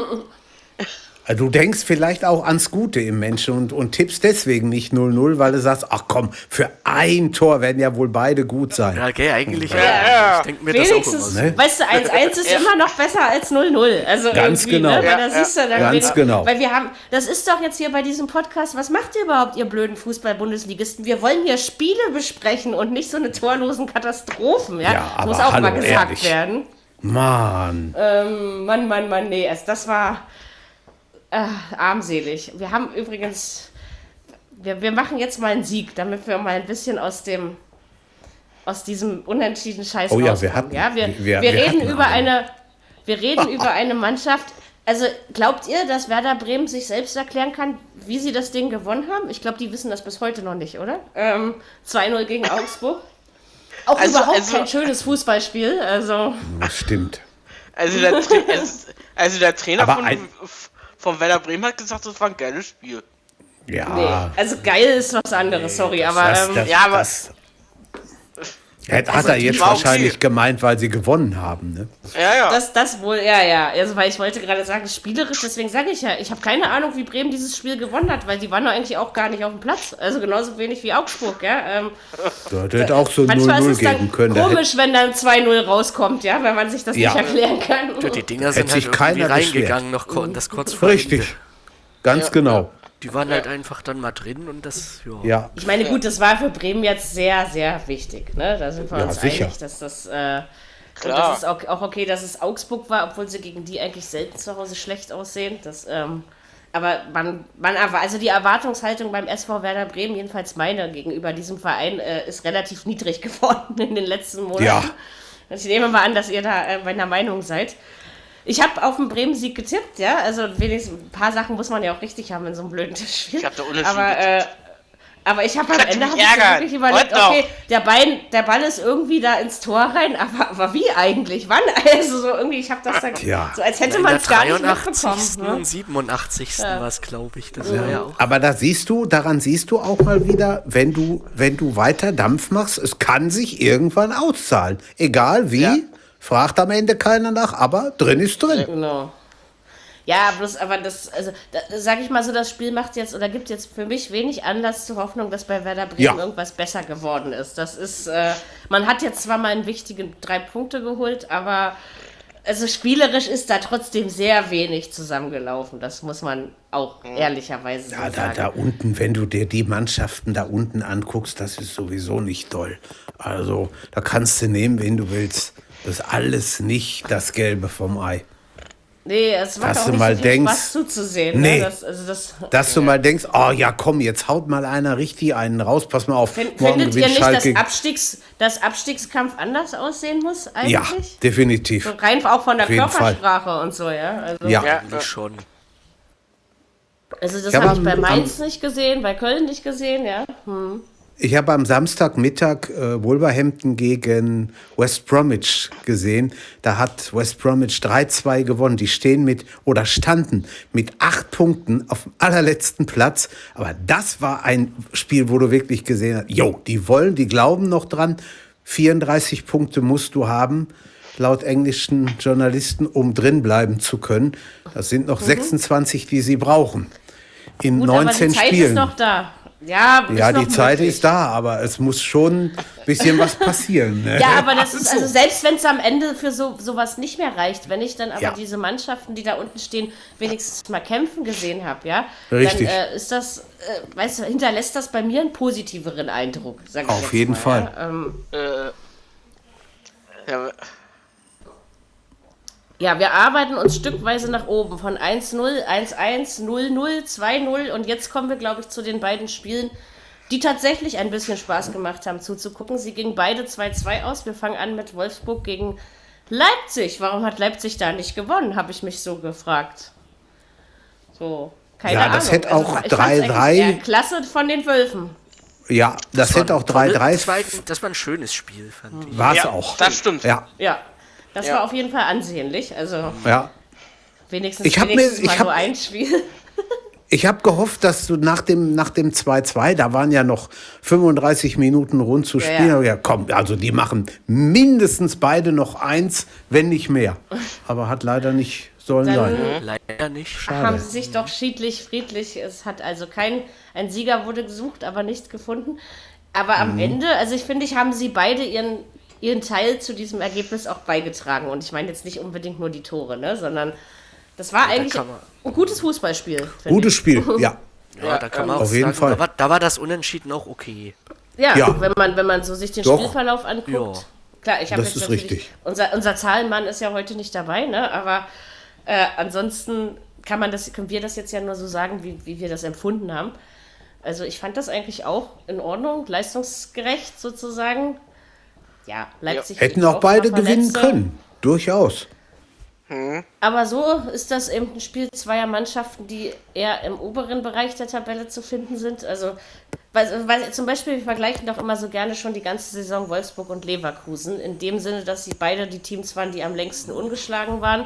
Also du denkst vielleicht auch ans Gute im Menschen und, und tippst deswegen nicht 0-0, weil du sagst, ach komm, für ein Tor werden ja wohl beide gut sein. Ja, okay, eigentlich. Ja, ja. Ich denke mir Wenigstens, das auch immer. Ne? Weißt du, 1-1 ist immer noch besser als 0-0. Also Ganz genau. Ne? Weil da siehst du dann Ganz genau. Weil wir haben, das ist doch jetzt hier bei diesem Podcast, was macht ihr überhaupt, ihr blöden Fußball-Bundesligisten? Wir wollen hier Spiele besprechen und nicht so eine torlosen Katastrophen. Ja, ja aber muss auch hallo, mal gesagt ehrlich. werden. Mann. Ähm, Mann, Mann, Mann, nee, das war äh, armselig. Wir haben übrigens, wir, wir machen jetzt mal einen Sieg, damit wir mal ein bisschen aus dem aus diesem unentschiedenen Scheiß oh, ja, wir, hatten, ja, wir, wir, wir reden über eine, wir reden über eine Mannschaft. Also glaubt ihr, dass Werder Bremen sich selbst erklären kann, wie sie das Ding gewonnen haben? Ich glaube, die wissen das bis heute noch nicht, oder? Ähm, 2-0 gegen Augsburg. Auch also, überhaupt also, kein schönes Fußballspiel. Also. Das stimmt. Also der, also der Trainer von, von Werder Bremen hat gesagt, das war ein geiles Spiel. Ja. Nee, also geil ist was anderes, nee, sorry, aber. Das, ähm, das, ja, aber. Das, hat also er jetzt wahrscheinlich okay. gemeint, weil sie gewonnen haben, ne? Ja, ja. Das, das wohl, ja, ja. Also, weil ich wollte gerade sagen, spielerisch, deswegen sage ich ja, ich habe keine Ahnung, wie Bremen dieses Spiel gewonnen hat, weil die waren doch eigentlich auch gar nicht auf dem Platz. Also genauso wenig wie Augsburg, ja. Ähm, da hätte auch so 0-0 geben können. Komisch, wenn dann 2-0 rauskommt, ja, wenn man sich das ja. nicht erklären kann. Ja, die Dinger sind halt irgendwie reingegangen, noch das kurz vor Richtig. Ganz ja. genau. Die waren halt einfach dann mal drin und das, ja. ja. Ich meine, gut, das war für Bremen jetzt sehr, sehr wichtig. Ne? Da sind wir ja, uns sicher. einig, dass das. Äh, und das ist auch, auch, okay, dass es Augsburg war, obwohl sie gegen die eigentlich selten zu Hause schlecht aussehen. Das, ähm, aber man, man, also die Erwartungshaltung beim SV Werder Bremen, jedenfalls meine gegenüber diesem Verein, äh, ist relativ niedrig geworden in den letzten Monaten. Ja. Ich nehme mal an, dass ihr da äh, meiner Meinung seid. Ich habe auf den Bremen-Sieg getippt, ja. Also wenigstens ein paar Sachen muss man ja auch richtig haben in so einem blöden Spiel. Ich habe da Unentschieden aber, äh, aber ich habe am Ende hab ich wirklich überlegt, okay, der, Bein, der Ball ist irgendwie da ins Tor rein, aber, aber wie eigentlich? Wann? Also so irgendwie, ich habe das dann ja. so, als hätte man es gar nicht mitbekommen. Ne? und 87. Ja. war es, glaube ich. Das mhm. ja auch. Aber da siehst du, daran siehst du auch mal wieder, wenn du, wenn du weiter Dampf machst, es kann sich irgendwann auszahlen. Egal wie. Ja Fragt am Ende keiner nach, aber drin ist drin. Genau. Ja, bloß, aber das, also, da, sag ich mal so, das Spiel macht jetzt oder gibt jetzt für mich wenig Anlass zur Hoffnung, dass bei Werder Bremen ja. irgendwas besser geworden ist. Das ist, äh, man hat jetzt zwar mal einen wichtigen drei Punkte geholt, aber also spielerisch ist da trotzdem sehr wenig zusammengelaufen. Das muss man auch ehrlicherweise ja, sagen. Da, da unten, wenn du dir die Mannschaften da unten anguckst, das ist sowieso nicht toll. Also da kannst du nehmen, wen du willst. Das ist alles nicht das Gelbe vom Ei. Nee, es macht dass auch nicht mal so denkst, Spaß zuzusehen. Ne? Nee, ne? das, also das, dass ja. du mal denkst, oh ja, komm, jetzt haut mal einer richtig einen raus, pass mal auf. Find, findet ihr nicht, Schalke. dass Abstiegs, dass Abstiegskampf anders aussehen muss eigentlich? Ja, definitiv. So rein auch von der Körpersprache Fall. und so, ja? Also, ja, ja. schon. Also das habe ich bei Mainz nicht gesehen, bei Köln nicht gesehen, ja. Hm. Ich habe am Samstagmittag äh, Wolverhampton gegen West Bromwich gesehen. Da hat West Bromwich 3-2 gewonnen. Die stehen mit oder standen mit acht Punkten auf dem allerletzten Platz. Aber das war ein Spiel, wo du wirklich gesehen hast, jo, die wollen, die glauben noch dran. 34 Punkte musst du haben, laut englischen Journalisten, um drin bleiben zu können. Das sind noch mhm. 26, die sie brauchen. In Gut, 19 aber die Zeit Spielen. Ist noch da. Ja, ja die Zeit möglich. ist da, aber es muss schon ein bisschen was passieren. Ne? Ja, aber das ist, also selbst wenn es am Ende für so sowas nicht mehr reicht, wenn ich dann aber ja. diese Mannschaften, die da unten stehen, wenigstens mal kämpfen gesehen habe, ja, Richtig. dann äh, ist das, äh, weißt du, hinterlässt das bei mir einen positiveren Eindruck. Auf jeden mal, Fall. Ja? Ähm, äh, ja, ja, wir arbeiten uns stückweise nach oben von 1-0, 1-1, 0-0, 2-0 und jetzt kommen wir, glaube ich, zu den beiden Spielen, die tatsächlich ein bisschen Spaß gemacht haben zuzugucken. Sie gingen beide 2-2 aus. Wir fangen an mit Wolfsburg gegen Leipzig. Warum hat Leipzig da nicht gewonnen, habe ich mich so gefragt. So, keine ja, Ahnung. Ja, das hätte also, auch 3-3. Klasse von den Wölfen. Ja, das, das hätte auch 3-3. Das war ein schönes Spiel, fand ich. War es ja, auch. Das stimmt. Ja. Ja, das ja. war auf jeden Fall ansehnlich. Also ja. wenigstens, ich wenigstens mir, mal ich hab, nur ein Spiel. Ich habe gehofft, dass du nach dem nach dem 2-2, da waren ja noch 35 Minuten rund zu spielen. Ja, ja. ja, komm, also die machen mindestens beide noch eins, wenn nicht mehr. Aber hat leider nicht sollen Dann sein. Leider nicht. Schade. Haben sie sich doch schiedlich, friedlich. Es hat also kein ein Sieger wurde gesucht, aber nicht gefunden. Aber am mhm. Ende, also ich finde, ich haben sie beide ihren ihren Teil zu diesem Ergebnis auch beigetragen. Und ich meine jetzt nicht unbedingt nur die Tore, ne, sondern das war ja, eigentlich da ein gutes Fußballspiel. Gutes Spiel, ja. Ja, ja da kann man auf jeden sagen, Fall. Da war, da war, das Unentschieden auch okay. Ja, ja, Wenn, man, wenn man so sich den Doch. Spielverlauf anguckt. Ja. Klar, ich habe jetzt ist richtig. Unser, unser Zahlenmann ist ja heute nicht dabei, ne? aber äh, ansonsten kann man das, können wir das jetzt ja nur so sagen, wie, wie wir das empfunden haben. Also ich fand das eigentlich auch in Ordnung, leistungsgerecht sozusagen ja, Leipzig. Hätten auch beide gewinnen können. Durchaus. Hm. Aber so ist das eben ein Spiel zweier Mannschaften, die eher im oberen Bereich der Tabelle zu finden sind. Also, weil, weil zum Beispiel, wir vergleichen doch immer so gerne schon die ganze Saison Wolfsburg und Leverkusen, in dem Sinne, dass sie beide die Teams waren, die am längsten ungeschlagen waren.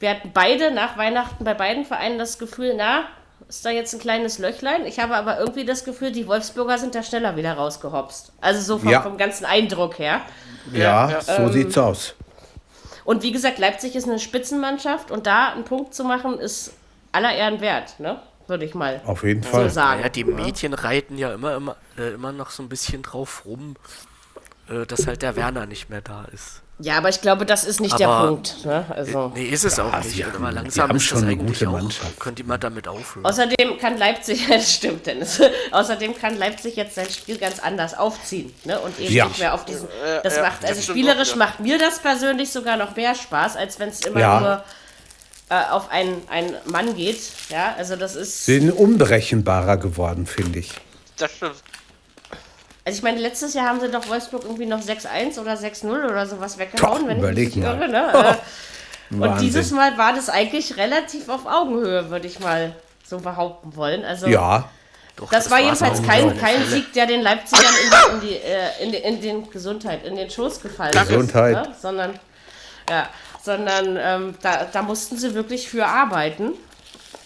Wir hatten beide nach Weihnachten bei beiden Vereinen das Gefühl, na, ist da jetzt ein kleines Löchlein. Ich habe aber irgendwie das Gefühl, die Wolfsburger sind da schneller wieder rausgehopst. Also so vom, ja. vom ganzen Eindruck her. Ja, ja. so ähm, sieht's aus. Und wie gesagt, Leipzig ist eine Spitzenmannschaft und da einen Punkt zu machen, ist aller Ehren wert, ne? Würde ich mal Auf jeden so Fall. sagen. Ja, die Mädchen reiten ja immer, immer, äh, immer noch so ein bisschen drauf rum, äh, dass halt der Werner nicht mehr da ist. Ja, aber ich glaube, das ist nicht aber, der Punkt. Ne? Also, nee, ist es ja, auch nicht. Haben, aber langsam haben ist schon eine gute Mannschaft. Auch, könnte man damit aufhören. Außerdem kann Leipzig, das stimmt, Dennis. Außerdem kann Leipzig jetzt sein Spiel ganz anders aufziehen. Ne? Und eben ja. nicht mehr auf diesen. Das ja, macht, also spielerisch auch, macht mir das persönlich sogar noch mehr Spaß, als wenn es immer nur äh, auf einen, einen Mann geht. Ja, also das ist. Sie sind unberechenbarer geworden, finde ich. Das stimmt. Also ich meine, letztes Jahr haben sie doch Wolfsburg irgendwie noch 6-1 oder 6-0 oder sowas weggehauen, Doch, wenn ich mich nicht irre. Ne? Oh, und dieses Mal war das eigentlich relativ auf Augenhöhe, würde ich mal so behaupten wollen. Also ja. Doch, das, das war jedenfalls kein, kein Sieg, der den Leipzigern in, die, in, die, äh, in, in, den Gesundheit, in den Schoß gefallen Gesundheit. ist. Ne? Sondern, ja, sondern ähm, da, da mussten sie wirklich für arbeiten.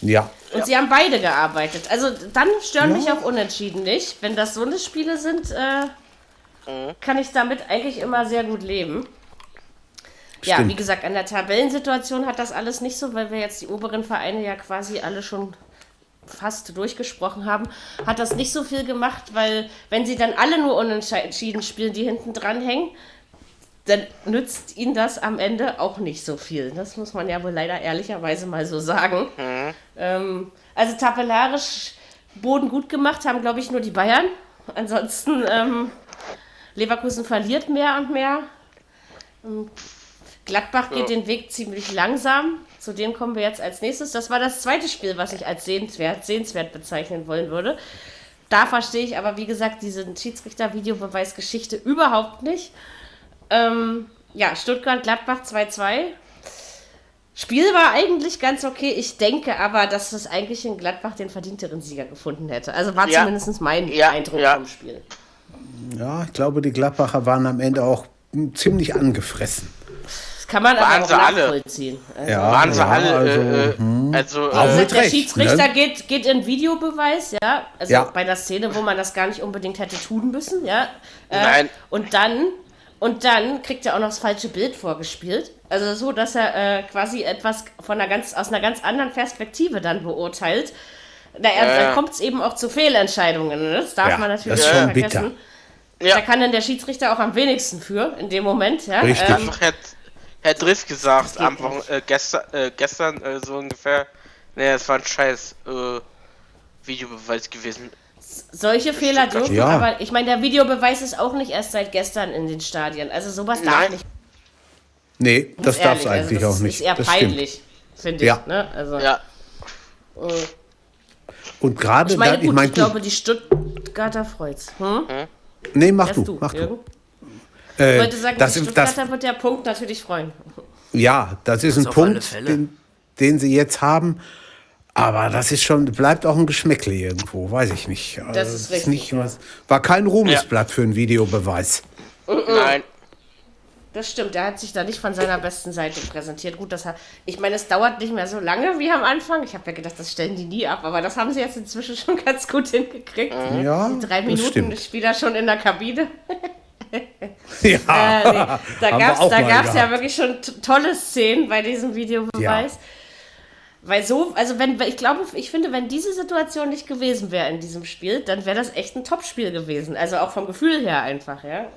Ja. Und ja. sie haben beide gearbeitet. Also dann stören ja. mich auch Unentschieden nicht. Wenn das so eine Spiele sind, äh, mhm. kann ich damit eigentlich immer sehr gut leben. Ja, wie gesagt, an der Tabellensituation hat das alles nicht so, weil wir jetzt die oberen Vereine ja quasi alle schon fast durchgesprochen haben, hat das nicht so viel gemacht, weil wenn sie dann alle nur unentschieden spielen, die hinten dran hängen, dann nützt ihnen das am Ende auch nicht so viel. Das muss man ja wohl leider ehrlicherweise mal so sagen. Mhm. Ähm, also tabellarisch Boden gut gemacht haben, glaube ich, nur die Bayern. Ansonsten ähm, Leverkusen verliert mehr und mehr. Ähm, Gladbach geht ja. den Weg ziemlich langsam. Zu dem kommen wir jetzt als nächstes. Das war das zweite Spiel, was ich als sehenswert, sehenswert bezeichnen wollen würde. Da verstehe ich aber, wie gesagt, diese Schiedsrichter-Videobeweisgeschichte überhaupt nicht. Ähm, ja, Stuttgart-Gladbach 2-2. Spiel war eigentlich ganz okay. Ich denke aber, dass es eigentlich in Gladbach den verdienteren Sieger gefunden hätte. Also war ja. zumindest mein ja. Eindruck ja. vom Spiel. Ja, ich glaube, die Gladbacher waren am Ende auch ziemlich angefressen. Das kann man waren aber auch nachvollziehen. Also, ja, waren sie alle. Also, äh, äh hm. also, also der recht, Schiedsrichter ne? geht, geht in Videobeweis, ja. Also ja. bei der Szene, wo man das gar nicht unbedingt hätte tun müssen, ja. Äh, Nein. Und dann und dann kriegt er auch noch das falsche Bild vorgespielt. Also so, dass er äh, quasi etwas von einer ganz, aus einer ganz anderen Perspektive dann beurteilt. Da, äh. da kommt es eben auch zu Fehlentscheidungen. Ne? Das darf ja, man natürlich nicht vergessen. Ja. Da kann dann der Schiedsrichter auch am wenigsten für in dem Moment. Ja? Richtig. Ähm, Herr, Herr Driss gesagt, am, äh, gestern, äh, gestern äh, so ungefähr. Nee, es war ein scheiß äh, Videobeweis gewesen solche Fehler dürfen, ja. aber ich meine, der Videobeweis ist auch nicht erst seit gestern in den Stadien. Also sowas darf Nein. nicht. Nee, das darf es eigentlich also auch nicht. Das ist eher das peinlich, finde ich. Ja. Ne? Also, ja. Äh. Und gerade ich meine, gut, ich, mein, ich glaube, die Stuttgarter freut's. Hm? hm? Nee, mach Erst du, mach du. Ich äh, wollte sagen, das, die Stuttgarter das, wird der Punkt natürlich freuen. Ja, das ist das ein Punkt, den, den sie jetzt haben. Aber das ist schon, bleibt auch ein Geschmäckle irgendwo, weiß ich nicht. Das also, ist richtig. Nicht was, war kein Ruhmesblatt ja. für einen Videobeweis. Nein. Das stimmt, er hat sich da nicht von seiner besten Seite präsentiert. Gut, das hat, ich meine, es dauert nicht mehr so lange wie am Anfang. Ich habe ja gedacht, das stellen die nie ab, aber das haben sie jetzt inzwischen schon ganz gut hingekriegt. Mhm. Ja, die drei Minuten Spieler schon in der Kabine. ja, äh, nee, da gab es ja wirklich schon tolle Szenen bei diesem Videobeweis. Ja. Weil so, also wenn, ich glaube, ich finde, wenn diese Situation nicht gewesen wäre in diesem Spiel, dann wäre das echt ein Top-Spiel gewesen. Also auch vom Gefühl her einfach, ja.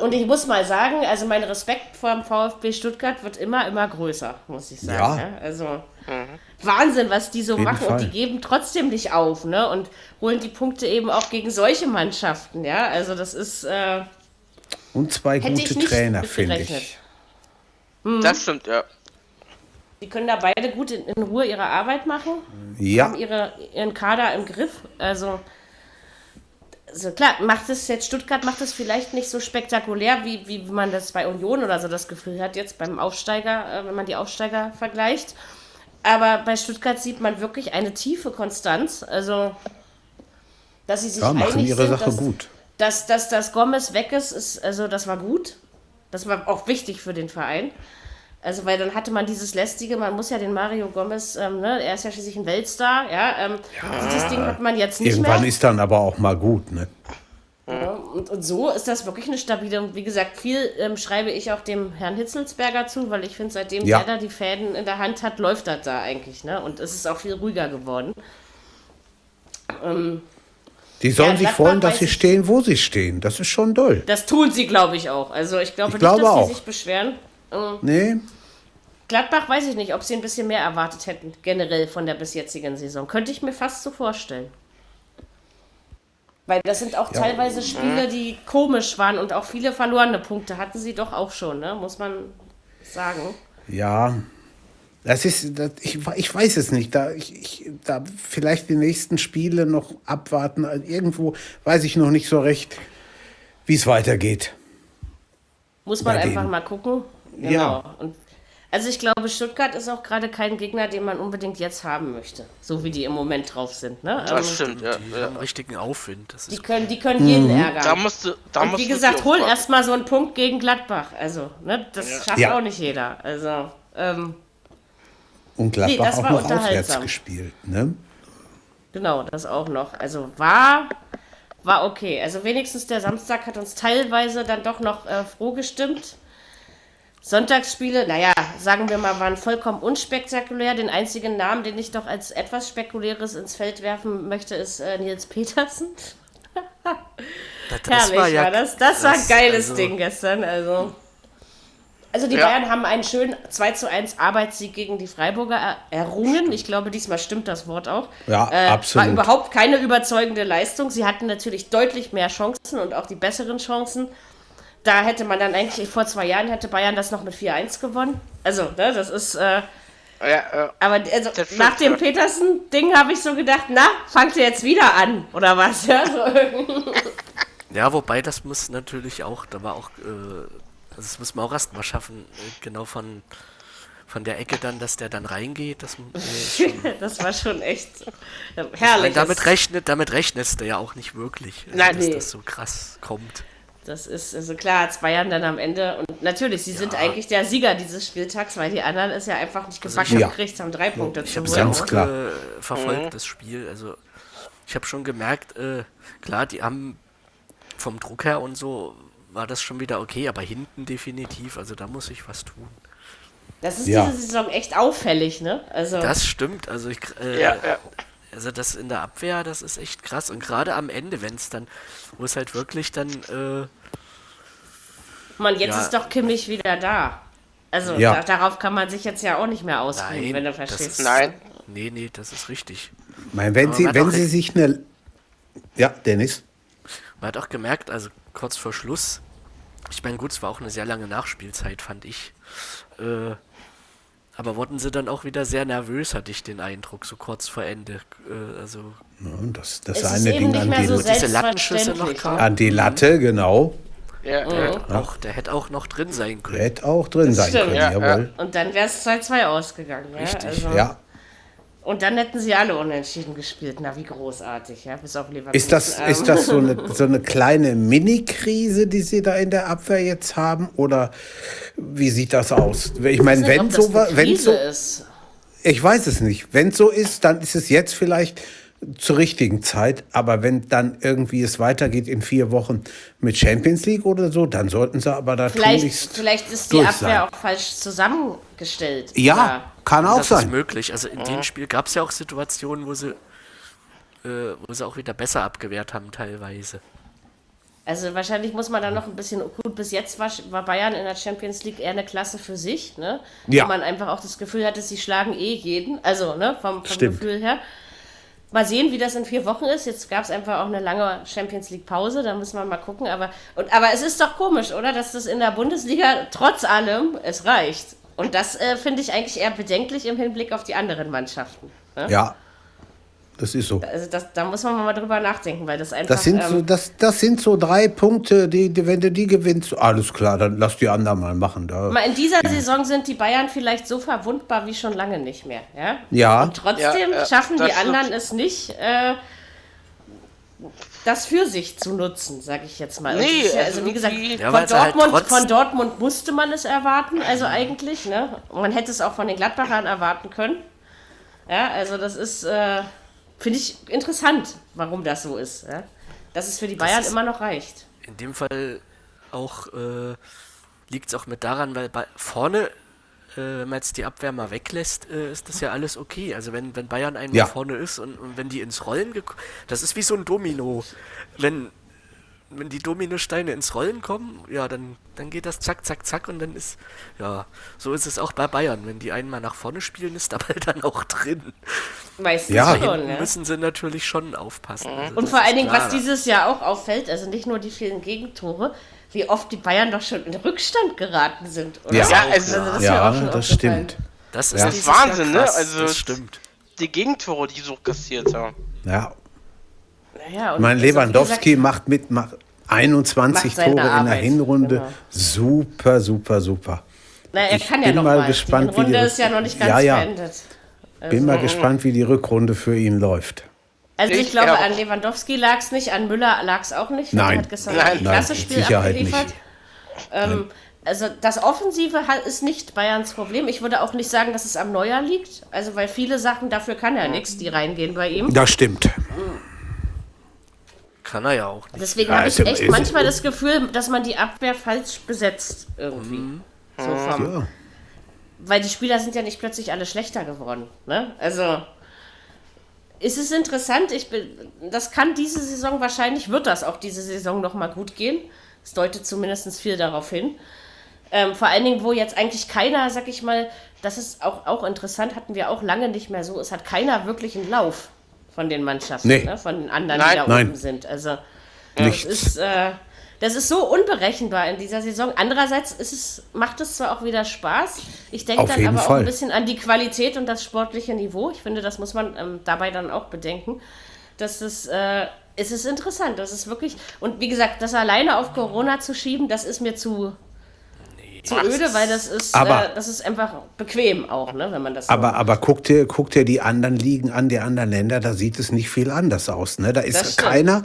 Und ich muss mal sagen, also mein Respekt vor dem VfB Stuttgart wird immer, immer größer, muss ich sagen. Ja. ja? Also mhm. Wahnsinn, was die so machen. Fall. Und die geben trotzdem nicht auf, ne? Und holen die Punkte eben auch gegen solche Mannschaften, ja. Also das ist. Äh, und zwei gute Trainer, finde ich. Mhm. Das stimmt, ja. Die können da beide gut in, in Ruhe ihre Arbeit machen. Ja. Haben ihre, ihren Kader im Griff. Also, also klar, macht es jetzt Stuttgart macht es vielleicht nicht so spektakulär, wie, wie man das bei Union oder so das Gefühl hat, jetzt beim Aufsteiger, äh, wenn man die Aufsteiger vergleicht. Aber bei Stuttgart sieht man wirklich eine tiefe Konstanz. Also, dass sie sich ja, machen einig ihre sind, Sache dass, gut. Dass, dass, dass Gomez weg ist, ist, also das war gut. Das war auch wichtig für den Verein. Also, weil dann hatte man dieses lästige, man muss ja den Mario Gomez, ähm, ne, er ist ja schließlich ein Weltstar, ja, ähm, ja, dieses Ding hat man jetzt nicht irgendwann mehr. Irgendwann ist dann aber auch mal gut, ne? Ja, und, und so ist das wirklich eine stabile, und wie gesagt, viel ähm, schreibe ich auch dem Herrn Hitzelsberger zu, weil ich finde, seitdem ja. der da die Fäden in der Hand hat, läuft das da eigentlich, ne? Und es ist auch viel ruhiger geworden. Ähm, die sollen ja, sich freuen, dass sie stehen, wo sie stehen. Das ist schon doll. Das tun sie, glaube ich, auch. Also ich glaube ich nicht, glaube dass auch. sie sich beschweren. Ähm, nee. Gladbach weiß ich nicht, ob sie ein bisschen mehr erwartet hätten, generell von der bis jetzigen Saison. Könnte ich mir fast so vorstellen. Weil das sind auch ja. teilweise Spiele, die komisch waren und auch viele verlorene Punkte hatten sie doch auch schon, ne? muss man sagen. Ja, das ist, das, ich, ich weiß es nicht. Da, ich, ich, da vielleicht die nächsten Spiele noch abwarten. Irgendwo weiß ich noch nicht so recht, wie es weitergeht. Muss man einfach denen. mal gucken. Genau. Ja. Und also ich glaube, Stuttgart ist auch gerade kein Gegner, den man unbedingt jetzt haben möchte. So wie die im Moment drauf sind. Ne? Das ähm, stimmt, ja. Die ja. haben richtigen Aufwind. die, können, die können jeden mhm. ärgern. Da musst du, da Und musst wie gesagt, hol erstmal so einen Punkt gegen Gladbach. Also, ne, das ja. schafft ja. auch nicht jeder. Also, ähm, Und Gladbach nee, auch noch auswärts gespielt, ne? Genau, das auch noch. Also war, war okay. Also wenigstens der Samstag hat uns teilweise dann doch noch äh, froh gestimmt Sonntagsspiele, naja, sagen wir mal, waren vollkommen unspektakulär. Den einzigen Namen, den ich doch als etwas Spekuläres ins Feld werfen möchte, ist äh, Nils Petersen. das Herrlich war, ja, war das. Das war ein geiles also, Ding gestern. Also. Also die ja. Bayern haben einen schönen 2 zu 1 Arbeitssieg gegen die Freiburger errungen. Stimmt. Ich glaube, diesmal stimmt das Wort auch. Ja, äh, absolut. War überhaupt keine überzeugende Leistung. Sie hatten natürlich deutlich mehr Chancen und auch die besseren Chancen. Da hätte man dann eigentlich, vor zwei Jahren hätte Bayern das noch mit 4-1 gewonnen. Also, ne, das ist... Äh, ja, äh, aber also, nach dem Petersen-Ding habe ich so gedacht, na, fangt ihr jetzt wieder an, oder was? Ja, so. ja wobei das muss natürlich auch, da war auch... Äh, also das muss man auch erstmal schaffen, äh, genau von, von der Ecke dann, dass der dann reingeht. Das, äh, das war schon echt herrlich. damit, rechnet, damit rechnest du ja auch nicht wirklich, also, Nein, dass nee. das so krass kommt. Das ist also klar, zwei Jahren dann am Ende. Und natürlich, sie ja. sind eigentlich der Sieger dieses Spieltags, weil die anderen es ja einfach nicht gebacken also gekriegt haben, drei Punkte ich zu holen. Ich habe klar. Äh, verfolgt, mhm. das Spiel. Also ich habe schon gemerkt, äh, klar, die haben vom Druck her und so war das schon wieder okay, aber hinten definitiv, also da muss ich was tun. Das ist ja. diese Saison echt auffällig, ne? Also das stimmt, also ich, äh, ja, ja. Also das in der Abwehr, das ist echt krass und gerade am Ende, wenn es dann, wo es halt wirklich dann, äh, Mann, jetzt ja. ist doch Kimmich wieder da. Also ja. da, darauf kann man sich jetzt ja auch nicht mehr ausruhen, wenn du verstehst. Ist, Nein. Nee, nee, das ist richtig. Mein, wenn sie, wenn sie sich eine. Ja, Dennis. Man hat auch gemerkt, also kurz vor Schluss, ich meine, gut, es war auch eine sehr lange Nachspielzeit, fand ich. Äh, aber wurden sie dann auch wieder sehr nervös, hatte ich den Eindruck, so kurz vor Ende. Äh, also ja, das, das eine Ding an die, so diese Lattenschüsse noch kam. An die Latte, genau. Ja, der, mhm. hätte auch, der hätte auch noch drin sein können. Der hätte auch drin das sein stimmt. können, ja, jawohl. Und dann wäre es 2-2 ausgegangen. Ja? Richtig, also, ja. Und dann hätten sie alle unentschieden gespielt. Na, wie großartig, ja, bis auf Leverkusen. Ist das, ähm. ist das so, eine, so eine kleine Mini-Krise, die sie da in der Abwehr jetzt haben? Oder wie sieht das aus? Ich meine, wenn so wenn so ist. Ich weiß es nicht. Wenn es so ist, dann ist es jetzt vielleicht zur richtigen Zeit. Aber wenn dann irgendwie es weitergeht in vier Wochen mit Champions League oder so, dann sollten sie aber da vielleicht, vielleicht ist die Abwehr sein. auch falsch zusammengestellt. Ja, oder? Kann auch das sein. Das ist möglich. Also in dem Spiel gab es ja auch Situationen, wo sie, äh, wo sie auch wieder besser abgewehrt haben teilweise. Also wahrscheinlich muss man da noch ein bisschen, gut, bis jetzt war, war, Bayern in der Champions League eher eine Klasse für sich, ne? Ja. Wo man einfach auch das Gefühl hatte, sie schlagen eh jeden, also ne, vom, vom Gefühl her. Mal sehen, wie das in vier Wochen ist. Jetzt gab es einfach auch eine lange Champions League Pause, da müssen wir mal gucken. Aber, und, aber es ist doch komisch, oder? Dass das in der Bundesliga trotz allem es reicht. Und das äh, finde ich eigentlich eher bedenklich im Hinblick auf die anderen Mannschaften. Ne? Ja, das ist so. Also das, da muss man mal drüber nachdenken, weil das einfach. Das sind, ähm, so, das, das sind so drei Punkte, die, die, wenn du die gewinnst, alles klar, dann lass die anderen mal machen. Da, mal in dieser die, Saison sind die Bayern vielleicht so verwundbar wie schon lange nicht mehr. Ja. ja. Und trotzdem ja, schaffen die anderen es nicht. Äh, das für sich zu nutzen, sage ich jetzt mal. Nee, ja, also wie gesagt, ja, von, halt Dortmund, halt von Dortmund musste man es erwarten, also eigentlich. Ne? Man hätte es auch von den Gladbachern erwarten können. Ja, also das ist. Äh, Finde ich interessant, warum das so ist. Ja? Dass es für die Bayern immer noch reicht. In dem Fall auch äh, liegt es auch mit daran, weil bei, vorne, äh, wenn man jetzt die Abwehr mal weglässt, äh, ist das ja alles okay. Also wenn, wenn Bayern einmal ja. vorne ist und, und wenn die ins Rollen das ist wie so ein Domino. Wenn wenn die Dominosteine ins Rollen kommen, ja, dann, dann geht das zack, zack, zack und dann ist, ja, so ist es auch bei Bayern. Wenn die einmal nach vorne spielen, ist dabei dann auch drin. Meistens ja. schon, ja. müssen sie natürlich schon aufpassen. Also und vor allen Dingen, was dieses Jahr auch auffällt, also nicht nur die vielen Gegentore, wie oft die Bayern doch schon in Rückstand geraten sind. Oder? Ja, ja, also, das, ja, das stimmt. Das ist, das ist Wahnsinn, ne? Also, das stimmt. Die Gegentore, die so kassiert haben. Ja, naja, mein Lewandowski gesagt, macht mit macht 21 Tore Arbeit, in der Hinrunde. Genau. Super, super, super. Na, er ich kann ja noch mal, mal. gespannt, die Runde wie die ist ja noch nicht ganz ja, ja. beendet. Also, bin mal also, gespannt, wie die Rückrunde für ihn läuft. Also ich, ich glaube, an Lewandowski lag es nicht, an Müller lag es auch nicht. Nein, hat gestern nein, ein klasse Spiel Sicherheit abgeliefert. Nicht. Ähm, also das Offensive ist nicht Bayerns Problem. Ich würde auch nicht sagen, dass es am Neuer liegt. Also weil viele Sachen, dafür kann er nichts, die reingehen bei ihm. Das stimmt. Kann er ja auch nicht. Deswegen ja, habe ich echt manchmal das Gefühl, dass man die Abwehr falsch besetzt irgendwie. Mhm. So vom, ja. Weil die Spieler sind ja nicht plötzlich alle schlechter geworden. Ne? Also ist es interessant. Ich bin, das kann diese Saison wahrscheinlich, wird das auch diese Saison nochmal gut gehen. Es deutet zumindest viel darauf hin. Ähm, vor allen Dingen, wo jetzt eigentlich keiner, sag ich mal, das ist auch, auch interessant, hatten wir auch lange nicht mehr so. Es hat keiner wirklich einen Lauf von den Mannschaften, nee. ne? von den anderen, Nein. die da Nein. oben sind. Also, das ist, äh, das ist so unberechenbar in dieser Saison. Andererseits ist es, macht es zwar auch wieder Spaß. Ich denke dann aber Fall. auch ein bisschen an die Qualität und das sportliche Niveau. Ich finde, das muss man ähm, dabei dann auch bedenken. Dass es, äh, es ist interessant. Das ist wirklich, und wie gesagt, das alleine auf Corona zu schieben, das ist mir zu, zu öde, weil das ist, Aber- äh, das ist einfach bequem auch, ne, wenn man das so Aber, aber guck, dir, guck dir die anderen Ligen an, die anderen Länder, da sieht es nicht viel anders aus. Ne? Da ist stimmt. keiner,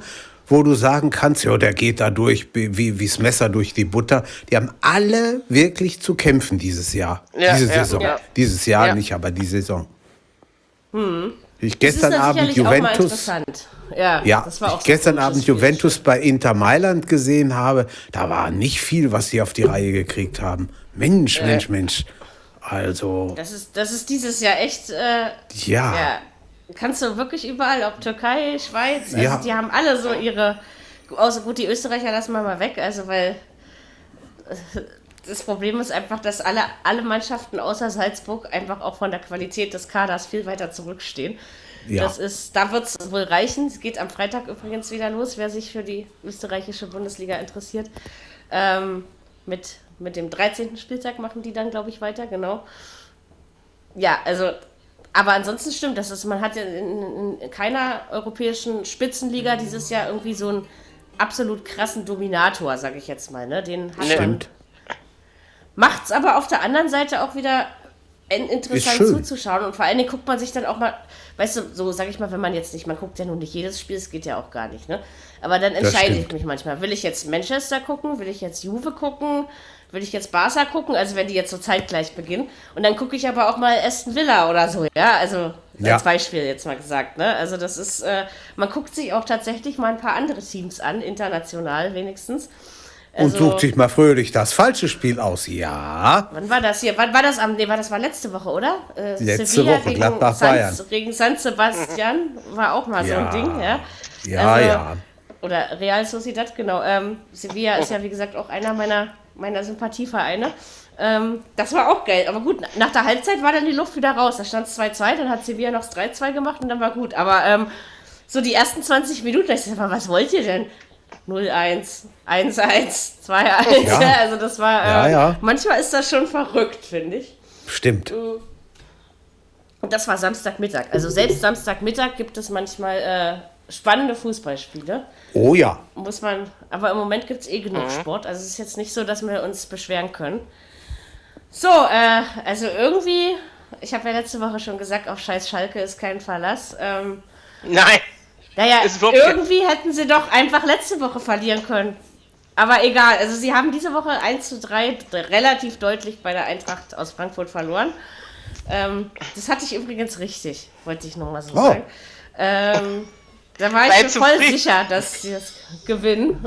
wo du sagen kannst, ja, der geht da durch wie, wie wie's Messer durch die Butter. Die haben alle wirklich zu kämpfen dieses Jahr. Ja, diese ja, Saison. ja. Dieses Jahr Ja. nicht, aber die Saison. Ich Hm. Das ist gestern Abend sicherlich auch mal Juventus. interessant. Ja, Ja, das war auch ich so gestern Abend Spiel. Juventus bei Inter Mailand gesehen habe, da war nicht viel, was sie auf die Reihe gekriegt haben. Mensch, Mensch, Mensch. Also, Das ist, das ist dieses Jahr echt, äh, ja. ja, kannst du wirklich überall, ob Türkei, Schweiz, also Ja. die haben alle so ihre, außer gut, die Österreicher lassen wir mal weg, also weil das Problem ist einfach, dass alle, alle Mannschaften außer Salzburg einfach auch von der Qualität des Kaders viel weiter zurückstehen. Ja. Das ist, da wird es wohl reichen. Es geht am Freitag übrigens wieder los, wer sich für die österreichische Bundesliga interessiert. Ähm, mit, mit dem 13. Spieltag machen die dann, glaube ich, weiter, genau. Ja, also, aber ansonsten stimmt, das ist, man hat ja in, in keiner europäischen Spitzenliga dieses Jahr irgendwie so einen absolut krassen Dominator, sage ich jetzt mal. Ne? Den hat man, Stimmt. Macht's aber auf der anderen Seite auch wieder in- interessant zuzuschauen. Und vor allen Dingen guckt man sich dann auch mal, weißt du, so sag ich mal, wenn man jetzt nicht, man guckt ja nun nicht jedes Spiel, es geht ja auch gar nicht, ne? Aber dann entscheide ich mich manchmal. Will ich jetzt Manchester gucken? Will ich jetzt Juve gucken? Will ich jetzt Barca gucken? Also wenn die jetzt so zeitgleich beginnen. Und dann gucke ich aber auch mal Aston Villa oder so, ja? Also Ja. als Beispiel jetzt mal gesagt, ne? Also das ist, äh, man guckt sich auch tatsächlich mal ein paar andere Teams an, international wenigstens. Und Also- sucht sich mal fröhlich das falsche Spiel aus. Ja. Wann war das hier? Wann war das am? Nee, war das war letzte Woche, oder? Äh, Letzte Woche, Gladbach, San, Bayern. Gegen San Sebastian war auch mal so Ja. ein Ding, ja. Ja, Also, ja. Oder Real Sociedad, genau. Ähm, Sevilla ist ja, wie gesagt, auch einer meiner, meiner Sympathievereine. Ähm, das war auch geil. Aber gut, nach der Halbzeit war dann die Luft wieder raus. Da stand es 2-2, dann hat Sevilla noch das 3-2 gemacht und dann war gut. Aber ähm, so die ersten 20 Minuten, ich dachte, was wollt ihr denn? 0-1, 1-1, 2-1. Ja. Ja. Also das war, Ja, äh, ja. manchmal ist das schon verrückt, finde ich. Stimmt. Und das war Samstagmittag. Also selbst Samstagmittag gibt es manchmal äh, spannende Fußballspiele. Oh ja. Muss man, aber im Moment gibt es eh genug Sport. Also es ist jetzt nicht so, dass wir uns beschweren können. So, äh, also irgendwie, ich habe ja letzte Woche schon gesagt, auf Scheiß Schalke ist kein Verlass. Ähm, Nein. naja, irgendwie hätten sie doch einfach letzte Woche verlieren können. Aber egal, also sie haben diese Woche 1 zu 3 relativ deutlich bei der Eintracht aus Frankfurt verloren. Ähm, das hatte ich übrigens richtig, wollte ich nochmal so Oh. sagen. Ähm, da war ich mir voll zufrieden. sicher, dass sie das gewinnen.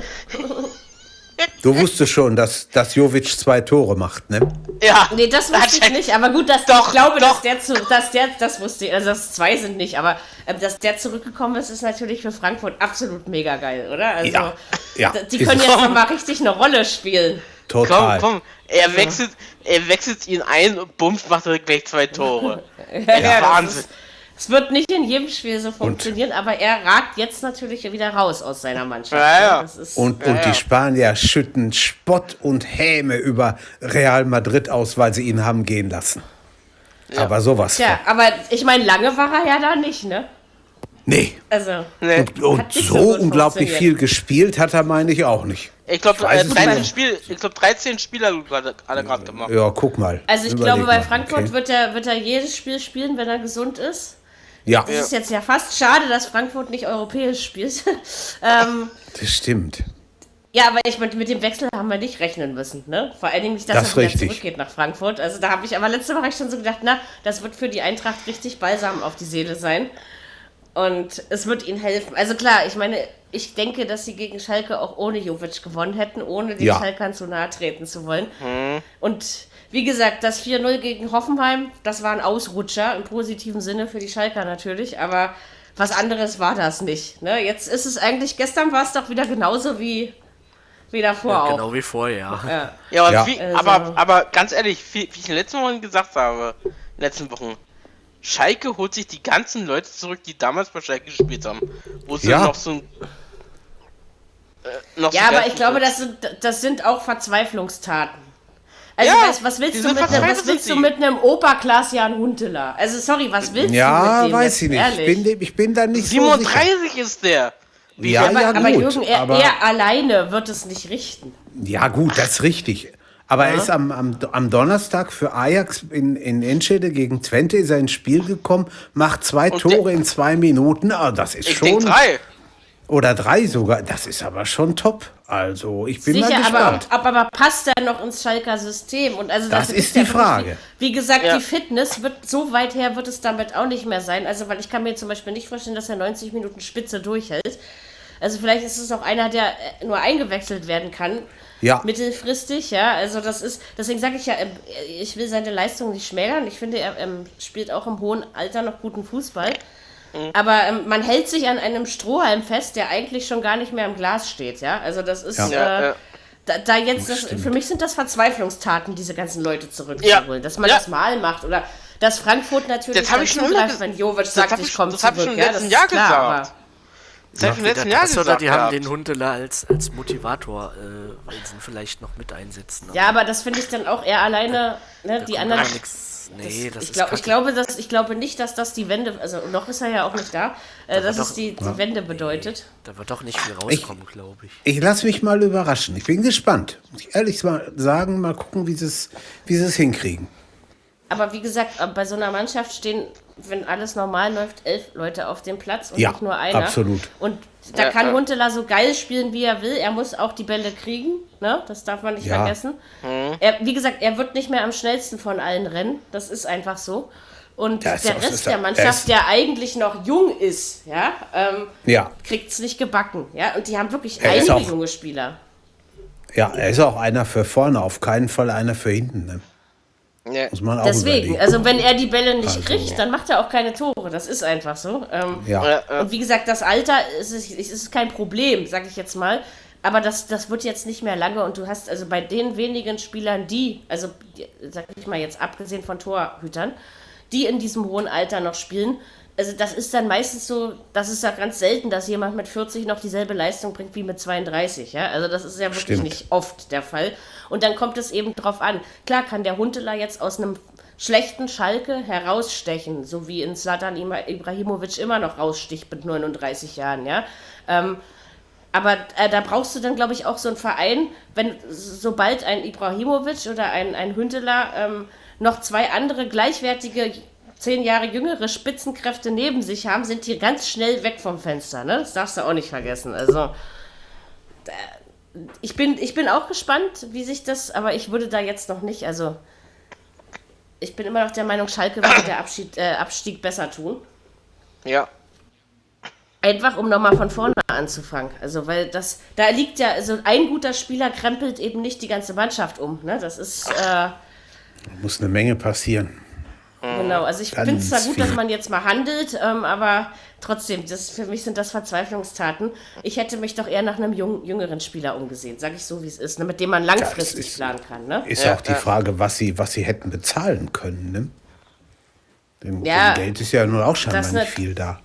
Du wusstest schon, dass, dass Jovic zwei Tore macht, ne? Ja. Nee, das wusste ich nicht, aber gut, dass Doch, ich glaube, doch. dass der zu, dass der, das wusste ich, also dass zwei sind nicht, aber ähm, dass der zurückgekommen ist, ist natürlich für Frankfurt absolut mega geil, oder? Also Ja, ja, die können jetzt nochmal richtig eine Rolle spielen. Komm, Total. komm. Er wechselt, er wechselt ihn ein und bums macht er gleich zwei Tore. Ja, ja, das Wahnsinn. Es wird nicht in jedem Spiel so funktionieren, aber er ragt jetzt natürlich wieder raus aus seiner Mannschaft. Ja, ja. Das ist, Und, Ja, und ja. die Spanier schütten Spott und Häme über Real Madrid aus, weil sie ihn haben gehen lassen. Aber sowas. tja, von. aber ich meine, lange war er ja da nicht, ne? Nee. Also, Nee. Und, und so so unglaublich viel gespielt hat er, meine ich, auch nicht. Ich glaube, äh, es 13 nicht. Spiel, ich glaube 13 Spieler alle gerade gemacht. Ja, guck mal. also ich Überleg glaube, bei. Frankfurt Okay. wird, er, wird er jedes Spiel spielen, wenn er gesund ist. Ja, Das ist jetzt ja fast schade, dass Frankfurt nicht europäisch spielt. ähm, das stimmt. ja, aber ich meine, mit dem Wechsel haben wir nicht rechnen müssen, ne? Vor allen Dingen nicht, dass Das er wieder richtig. zurückgeht nach Frankfurt. Also da habe ich aber letzte Woche schon so gedacht, na, das wird für die Eintracht richtig balsam auf die Seele sein. Und es wird ihnen helfen. Also klar, ich meine, ich denke, dass sie gegen Schalke auch ohne Jovic gewonnen hätten, ohne den Ja. Schalkern zu nahe treten zu wollen. Und wie gesagt, das 4-0 gegen Hoffenheim, das war ein Ausrutscher im positiven Sinne für die Schalker natürlich, aber was anderes war das nicht. Ne? Jetzt ist es eigentlich, gestern war es doch wieder genauso wie, wie davor ja, auch. Genau wie vorher, ja. Ja, aber, ja. Wie, also. aber, aber ganz ehrlich, wie, wie ich in den letzten Wochen gesagt habe, in den letzten Wochen, Schalke holt sich die ganzen Leute zurück, die damals bei Schalke gespielt haben. Wo sie ja. noch so ein. Äh, noch ja, so aber ich glaube, das sind, das sind auch Verzweiflungstaten. Also ja, was, was, willst, du mit, ne, was willst du mit einem Oberklass Jan Hunteler? Also sorry, was willst ja, du mit dem? Ja, weiß ich nicht. Ich bin, ich bin da nicht 37 so ist der. Ja, aber, ja, aber Jürgen, er, aber er alleine wird es nicht richten. Ja gut, das ist richtig. Aber ja. er ist am, am, am Donnerstag für Ajax in, in Enschede gegen Twente ist er ins Spiel gekommen, macht zwei Und Tore in zwei Minuten. Ah, das ist ich schon. Drei. Oder drei sogar. Das ist aber schon top. Also, ich bin Sicher, mal gespannt. Aber, aber, aber passt er noch ins Schalker System? Und also das, das ist die Frage. Wie, wie gesagt, ja. die Fitness wird so weit her wird es damit auch nicht mehr sein. Also, weil ich kann mir zum Beispiel nicht vorstellen, dass er 90 Minuten Spitze durchhält. Also vielleicht ist es auch einer, der äh, nur eingewechselt werden kann. Ja. Mittelfristig, ja. Also das ist, deswegen sage ich ja, ähm, ich will seine Leistung nicht schmälern. Ich finde, er ähm, spielt auch im hohen Alter noch guten Fußball. Mhm. Aber ähm, man hält sich an einem Strohhalm fest, der eigentlich schon gar nicht mehr im Glas steht, ja. Also das ist. Ja. Äh, da, da, jetzt, das, für mich sind das Verzweiflungstaten, diese ganzen Leute zurückzuholen. Ja. Dass man ja. das mal macht oder dass Frankfurt natürlich das dann ich schon zugreift, wenn Jovic sagt, ich, ich komme zurück. Das habe ich schon ja, letzten Jahr klar, gesagt. Seit dem letzten Jahr gesagt. Oder die haben den Hundeler als, als Motivator, äh, weil sie ihn vielleicht noch mit einsetzen. Ja, aber das finde ich dann auch eher alleine, ne, da die anderen. Nee, das, das ich, glaub, ich, glaube, dass, ich glaube nicht, dass das die Wende, also noch ist er ja auch nicht da, äh, dass es die, die Wende bedeutet. Nee, da wird doch nicht viel rauskommen, glaube ich. Ich lasse mich mal überraschen. Ich bin gespannt. Muss ich ehrlich mal sagen, mal gucken, wie sie es wie es hinkriegen. Aber wie gesagt, bei so einer Mannschaft stehen wenn alles normal läuft, elf Leute auf dem Platz und ja, nicht nur einer. Absolut. Und da kann ja. Huntela so geil spielen, wie er will. Er muss auch die Bälle kriegen, ne? Das darf man nicht ja. vergessen. Mhm. Er, wie gesagt, er wird nicht mehr am schnellsten von allen rennen. Das ist einfach so. Und der Rest der Mannschaft, der eigentlich noch jung ist, ja, ähm, ja. kriegt es nicht gebacken. Ja? Und die haben wirklich er einige auch, junge Spieler. Ja, er ist auch einer für vorne, auf keinen Fall einer für hinten. Ne? Ja. Muss man auch Deswegen, überlegen. also wenn er die Bälle nicht also, kriegt, dann macht er auch keine Tore. Das ist einfach so. Ähm, ja. Und wie gesagt, das Alter ist, ist, ist kein Problem, sage ich jetzt mal. Aber das, das wird jetzt nicht mehr lange und du hast also bei den wenigen Spielern, die, also sag ich mal jetzt abgesehen von Torhütern, die in diesem hohen Alter noch spielen, also das ist dann meistens so, das ist ja ganz selten, dass jemand mit 40 noch dieselbe Leistung bringt wie mit 32, ja. Also das ist ja wirklich Stimmt. nicht oft der Fall. Und dann kommt es eben drauf an. Klar kann der Hunteler jetzt aus einem schlechten Schalke herausstechen, so wie in Slatan Ibrahimovic immer noch raussticht mit 39 Jahren, ja. Ähm, aber äh, da brauchst du dann, glaube ich, auch so einen Verein, wenn sobald ein Ibrahimovic oder ein, ein Hünteler ähm, noch zwei andere gleichwertige zehn Jahre jüngere Spitzenkräfte neben sich haben, sind die ganz schnell weg vom Fenster. Ne? Das darfst du auch nicht vergessen. Also ich bin, ich bin auch gespannt, wie sich das, aber ich würde da jetzt noch nicht, also ich bin immer noch der Meinung, Schalke würde der Abschied, äh, Abstieg besser tun. Ja. Einfach um nochmal von vorne anzufangen. Also, weil das, da liegt ja, also ein guter Spieler krempelt eben nicht die ganze Mannschaft um. Ne? Das ist. Äh, muss eine Menge passieren. Genau, also ich finde es zwar gut, viel. dass man jetzt mal handelt, ähm, aber trotzdem, das, für mich sind das Verzweiflungstaten. Ich hätte mich doch eher nach einem jung, jüngeren Spieler umgesehen, sage ich so, wie es ist, ne, mit dem man langfristig ist, planen kann. Ne? Ist ja, auch die Frage, was sie, was sie hätten bezahlen können. Ne? Dem, ja, dem Geld ist ja nur auch scheinbar nicht viel da.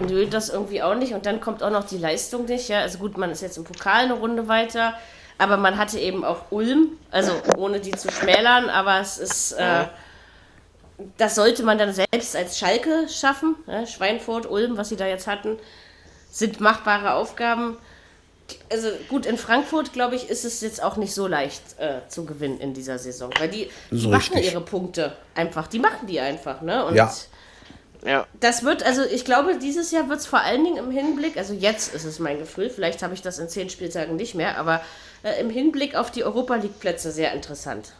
Nö, das irgendwie auch nicht. Und dann kommt auch noch die Leistung nicht. Ja? Also gut, man ist jetzt im Pokal eine Runde weiter, aber man hatte eben auch Ulm, also ohne die zu schmälern, aber es ist... Äh, das sollte man dann selbst als Schalke schaffen. Ne? Schweinfurt, Ulm, was sie da jetzt hatten, sind machbare Aufgaben. Also gut, in Frankfurt, glaube ich, ist es jetzt auch nicht so leicht äh, zu gewinnen in dieser Saison. Weil die, die machen ihre Punkte einfach. Die machen die einfach. Ne? Und ja. Ja. Das wird, also ich glaube, dieses Jahr wird es vor allen Dingen im Hinblick, also jetzt ist es mein Gefühl, vielleicht habe ich das in zehn Spieltagen nicht mehr, aber äh, im Hinblick auf die Europa League-Plätze sehr interessant.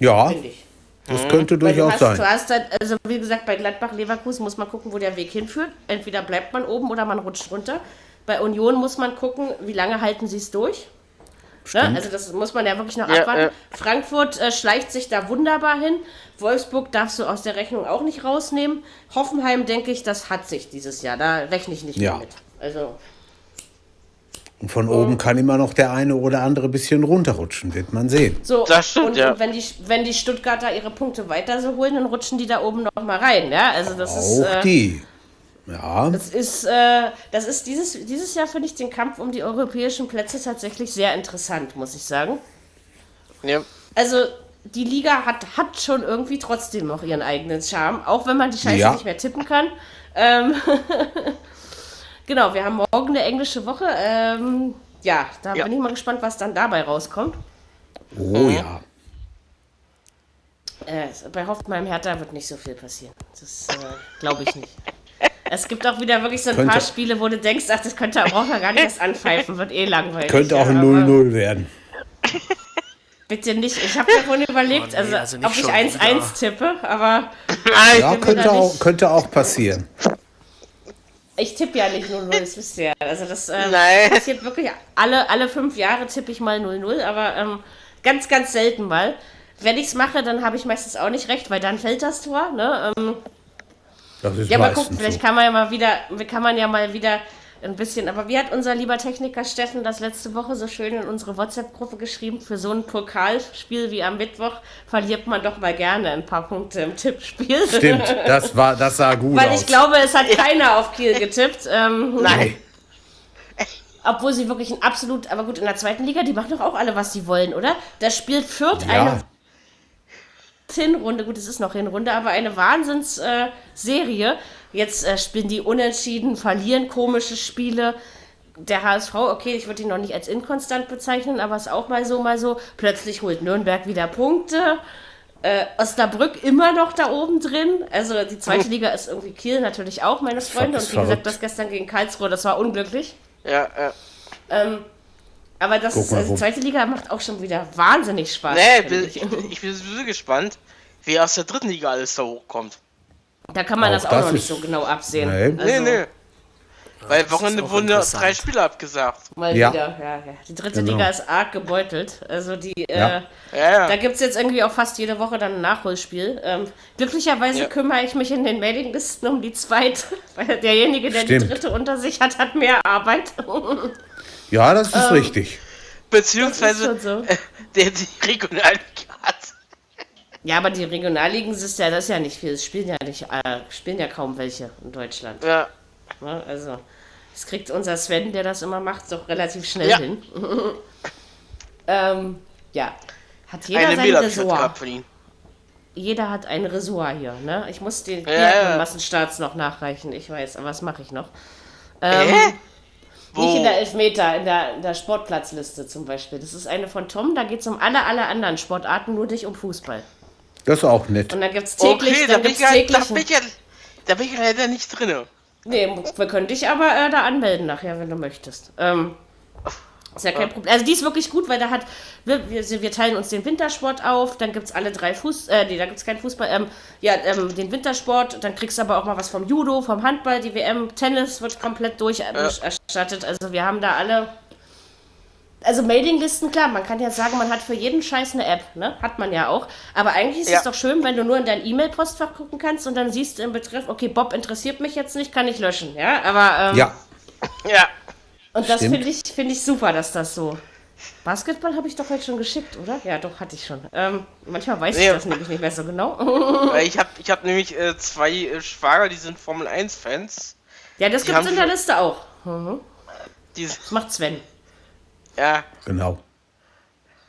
Ja. Finde ich. Das mhm. könnte durchaus sein. Du hast halt, also wie gesagt, bei Gladbach-Leverkusen muss man gucken, wo der Weg hinführt. Entweder bleibt man oben oder man rutscht runter. Bei Union muss man gucken, wie lange halten sie es durch. Ne? Also das muss man ja wirklich noch ja, abwarten. Ja. Frankfurt äh, schleicht sich da wunderbar hin. Wolfsburg darfst du aus der Rechnung auch nicht rausnehmen. Hoffenheim, denke ich, das hat sich dieses Jahr. Da rechne ich nicht ja. mit. Also und von oben kann immer noch der eine oder andere bisschen runterrutschen, wird man sehen. So, das stimmt, und, ja. und wenn, die, wenn die Stuttgarter ihre Punkte weiter so holen, dann rutschen die da oben noch mal rein. Ja? Also das Auch ist, äh, die. Ja. Das ist, äh, das ist dieses, dieses Jahr finde ich den Kampf um die europäischen Plätze tatsächlich sehr interessant, muss ich sagen. Ja. Also die Liga hat, hat schon irgendwie trotzdem noch ihren eigenen Charme, auch wenn man die Scheiße ja. nicht mehr tippen kann. Ähm genau, wir haben morgen eine englische Woche. Ähm, ja, da ja. bin ich mal gespannt, was dann dabei rauskommt. Oh mhm. ja. Äh, bei Hoffenheim Hertha wird nicht so viel passieren. Das äh, glaube ich nicht. Es gibt auch wieder wirklich so ein könnte, paar Spiele, wo du denkst, ach, das könnte auch gar nicht erst anpfeifen, wird eh langweilig. Könnte auch ein 0-0 werden. Bitte nicht. Ich habe mir vorhin überlegt, oh, nee, also, also ob ich 1-1 tippe, aber. Ja, könnte auch, könnte auch passieren. Ich tippe ja nicht 0-0, das wisst ihr ja. Also das äh, passiert wirklich alle, alle fünf Jahre tippe ich mal 0-0, aber ähm, ganz, ganz selten mal. Wenn ich es mache, dann habe ich meistens auch nicht recht, weil dann fällt das Tor. Ne? Ähm, das ist ja, mal gucken, vielleicht kann man ja mal wieder, kann man ja mal wieder ein bisschen, aber wie hat unser lieber Techniker Steffen das letzte Woche so schön in unsere WhatsApp-Gruppe geschrieben? Für so ein Pokalspiel wie am Mittwoch verliert man doch mal gerne ein paar Punkte im Tippspiel. Stimmt, das war, das sah gut Weil aus. Weil ich glaube, es hat keiner auf Kiel getippt. Ähm, Nein. Obwohl sie wirklich ein absolut, aber gut, in der zweiten Liga, die machen doch auch alle, was sie wollen, oder? Da spielt Fürth ja. eine Hinrunde, gut, es ist noch Hinrunde, aber eine Wahnsinnsserie. Äh, Jetzt äh, spielen die unentschieden, verlieren komische Spiele. Der HSV, okay, ich würde ihn noch nicht als inkonstant bezeichnen, aber ist auch mal so, mal so. Plötzlich holt Nürnberg wieder Punkte. Äh, Osnabrück immer noch da oben drin. Also die zweite Liga ist irgendwie Kiel natürlich auch, meine Freunde. Und wie gesagt, das gestern gegen Karlsruhe, das war unglücklich. Ja, ja. Ähm, aber das ist, also, die zweite Liga macht auch schon wieder wahnsinnig Spaß. Nee, ich. ich bin sowieso gespannt, wer aus der dritten Liga alles da hochkommt. Da kann man auch das auch das noch nicht so genau absehen. Nee, also, nee. nee. Weil Wochenende wurden ja drei Spiele abgesagt. Mal ja. wieder, ja, ja. Die dritte genau. Liga ist arg gebeutelt. Also die, ja. Äh, ja, ja. da gibt es jetzt irgendwie auch fast jede Woche dann ein Nachholspiel. Ähm, glücklicherweise kümmere ich mich in den Mailinglisten um die zweite, weil derjenige, der Stimmt. die dritte unter sich hat, hat mehr Arbeit. ja, das ist ähm, richtig. Beziehungsweise so. äh, der die Regionalliga. Ja, aber die Regionalligen ist ja, das ist ja nicht viel. Es spielen ja nicht, äh, spielen ja kaum welche in Deutschland. Ja. ja ne, also, das kriegt unser Sven, der das immer macht, doch relativ schnell ja. hin. ähm, ja. Hat jeder Eine sein Ressort. Jeder hat ein Ressort hier, ne? Ich muss den ja. Massenstarts noch nachreichen, ich weiß, aber was mache ich noch? Ähm, äh? Nicht in der Elfmeter, in der, in der Sportplatzliste zum Beispiel. Das ist eine von Tom, da geht es um alle, alle anderen Sportarten, nur nicht um Fußball. Das ist auch nett. Und dann gibt es täglich. Okay, da bin, ich, täglich da, bin ich ja, da bin ich leider nicht drin. Nee, wir können dich aber äh, da anmelden nachher, wenn du möchtest. Ähm, ist ja kein Problem. Also die ist wirklich gut, weil da hat, wir, wir, wir teilen uns den Wintersport auf, dann gibt es alle drei Fuß, äh, nee, da gibt es keinen Fußball, ähm, ja, ähm, den Wintersport, dann kriegst du aber auch mal was vom Judo, vom Handball, die WM, Tennis wird komplett durcherstattet. Also wir haben da alle also Mailinglisten, klar, man kann ja sagen, man hat für jeden Scheiß eine App, ne? Hat man ja auch. Aber eigentlich ist ja. es doch schön, wenn du nur in dein E-Mail-Postfach gucken kannst und dann siehst du im Betreff, okay, Bob interessiert mich jetzt nicht, kann ich löschen, ja? Aber, ähm, Ja. Ja. Und das finde ich, find ich super, dass das so. Basketball habe ich doch heute schon geschickt, oder? Ja, doch, hatte ich schon. Ähm, manchmal weiß nee. ich das nämlich nicht mehr so genau. ich habe ich hab nämlich äh, zwei äh, Schwager, die sind Formel 1-Fans. Ja, das gibt es in der Liste auch. Mhm. Das macht Sven. Ja. Genau.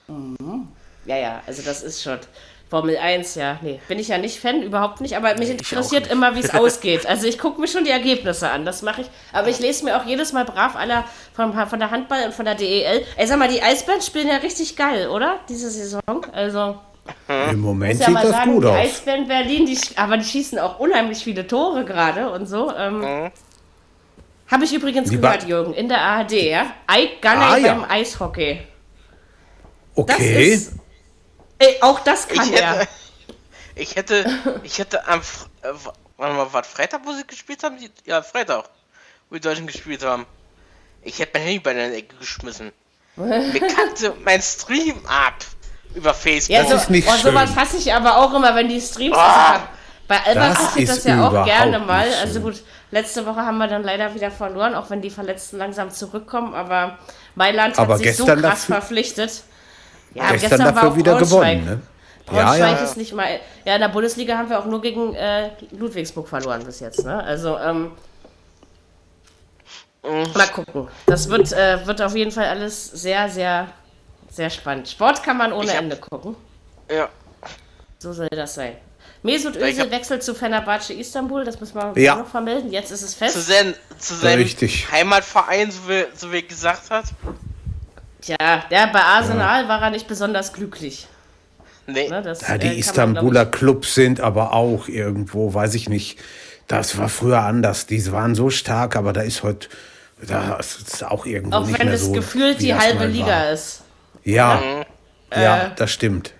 Mhm. Ja, ja, also das ist schon. Formel 1, ja, nee, bin ich ja nicht Fan, überhaupt nicht, aber mich interessiert immer, wie es ausgeht. Also ich gucke mir schon die Ergebnisse an, das mache ich. Aber ich lese mir auch jedes Mal brav aller von, von der Handball und von der DEL. Ey, sag mal, die Eisbären spielen ja richtig geil, oder? Diese Saison. Also. Im Moment ja sieht das sagen, gut die aus. Die Eisbären Berlin, die, aber die schießen auch unheimlich viele Tore gerade und so. Ähm, mhm. Habe ich übrigens die gehört, Jürgen, in der ARD, ja? Ike Gunney ah, ja. beim Eishockey. Okay. Das ist, ey, auch das kann ich er. Hätte, ich hätte, ich hätte am, äh, warte mal, war Freitag, wo sie gespielt haben? Ja, Freitag, wo die Deutschen gespielt haben. Ich hätte mein Handy bei der Ecke geschmissen. Mir kannte mein Stream ab über Facebook. Ja, so, nicht oh, sowas hasse ich aber auch immer, wenn die Streams. Oh, also, bei Alba passiert das ja auch gerne mal. Also gut, letzte Woche haben wir dann leider wieder verloren, auch wenn die Verletzten langsam zurückkommen. Aber Mailand aber hat sich so krass dafür, verpflichtet. Ja, gestern, gestern dafür wieder gewonnen. Ne? Braunschweig ja, ja. ist nicht mal. Ja, in der Bundesliga haben wir auch nur gegen äh, Ludwigsburg verloren bis jetzt. Ne? Also, ähm, mal gucken. Das wird, äh, wird auf jeden Fall alles sehr, sehr, sehr spannend. Sport kann man ohne hab, Ende gucken. Ja. So soll das sein. Mesut Özil wechselt zu Fenerbahce Istanbul, das müssen wir ja. noch vermelden. Jetzt ist es fest. Zu, sein, zu seinem Heimatverein, so wie, so wie er gesagt hat. Tja, der bei Arsenal ja. war er nicht besonders glücklich. Nee. Ne, das, ja, die äh, Istanbuler Clubs sind aber auch irgendwo, weiß ich nicht. Das war früher anders. Die waren so stark, aber da ist heute, das ist auch irgendwo auch nicht mehr so. Auch wenn es gefühlt die halbe Liga war. ist. Ja, ja, ja äh, das stimmt.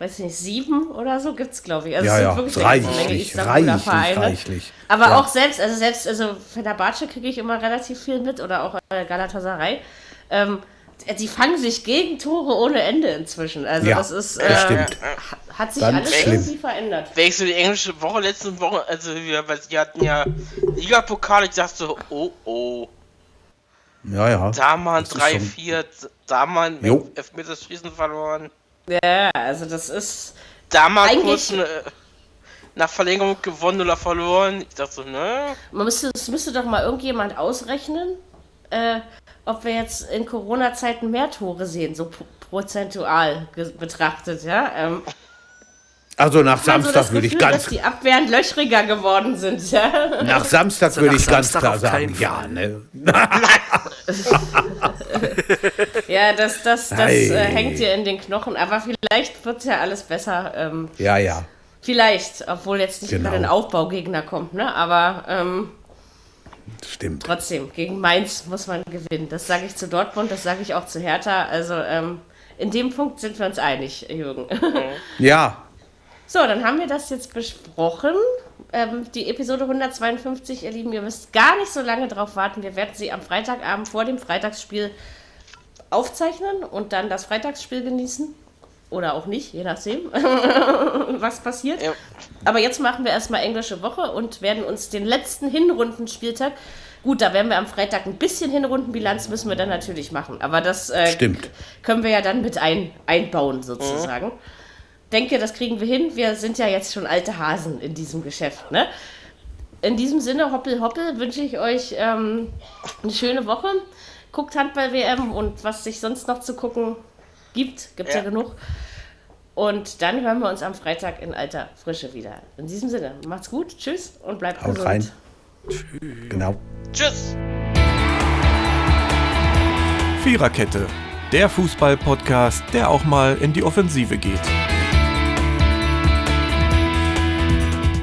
Weiß ich nicht, sieben oder so gibt es, glaube ich. Also ja, es ja, wirklich reichlich, reichlich, Vereine. reichlich. Aber ja. auch selbst, also selbst, also Fenerbahce kriege ich immer relativ viel mit oder auch Galatasaray. Ähm, die fangen sich Gegentore ohne Ende inzwischen. Also ja, das ist. Äh, stimmt. Hat sich Dann alles schlimm. irgendwie verändert. Wenn ich so die englische Woche, letzte Woche, also wir, weil sie hatten ja Ligapokal, ich dachte so, oh oh. Ja, ja. Da mal 3-4, da mal Elfmeterschießen verloren. Ja, also das ist. Da mal kurz eine, nach Verlängerung gewonnen oder verloren. Ich dachte so, ne? Man müsste, es müsste doch mal irgendjemand ausrechnen, äh, ob wir jetzt in Corona-Zeiten mehr Tore sehen, so prozentual betrachtet, ja. Ähm, also nach Samstag so würde ich ganz. Dass die Abwehren löchriger geworden sind, ja. Nach Samstag also würde ich Samstag ganz klar sagen, ja, ne. ja, das, das, das äh, hängt dir in den Knochen. Aber vielleicht wird ja alles besser. Ähm, ja, ja. Vielleicht, obwohl jetzt nicht genau. gerade ein Aufbaugegner kommt, ne? Aber ähm, Stimmt. Trotzdem, gegen Mainz muss man gewinnen. Das sage ich zu Dortmund, das sage ich auch zu Hertha. Also ähm, in dem Punkt sind wir uns einig, Jürgen. Ja. So, dann haben wir das jetzt besprochen. Ähm, die Episode 152, ihr Lieben, ihr müsst gar nicht so lange drauf warten. Wir werden sie am Freitagabend vor dem Freitagsspiel aufzeichnen und dann das Freitagsspiel genießen. Oder auch nicht, je nachdem, was passiert. Ja. Aber jetzt machen wir erstmal englische Woche und werden uns den letzten Hinrundenspieltag. Gut, da werden wir am Freitag ein bisschen Hinrundenbilanz müssen wir dann natürlich machen. Aber das äh, können wir ja dann mit ein, einbauen, sozusagen. Mhm. Denke, das kriegen wir hin. Wir sind ja jetzt schon alte Hasen in diesem Geschäft. Ne? In diesem Sinne, hoppel, hoppel, wünsche ich euch ähm, eine schöne Woche. Guckt Handball-WM und was sich sonst noch zu gucken gibt, gibt es ja. ja genug. Und dann hören wir uns am Freitag in alter Frische wieder. In diesem Sinne, macht's gut, tschüss und bleibt Haut gesund. Rein. Tschüss. Genau. Tschüss. Viererkette, der Fußball-Podcast, der auch mal in die Offensive geht.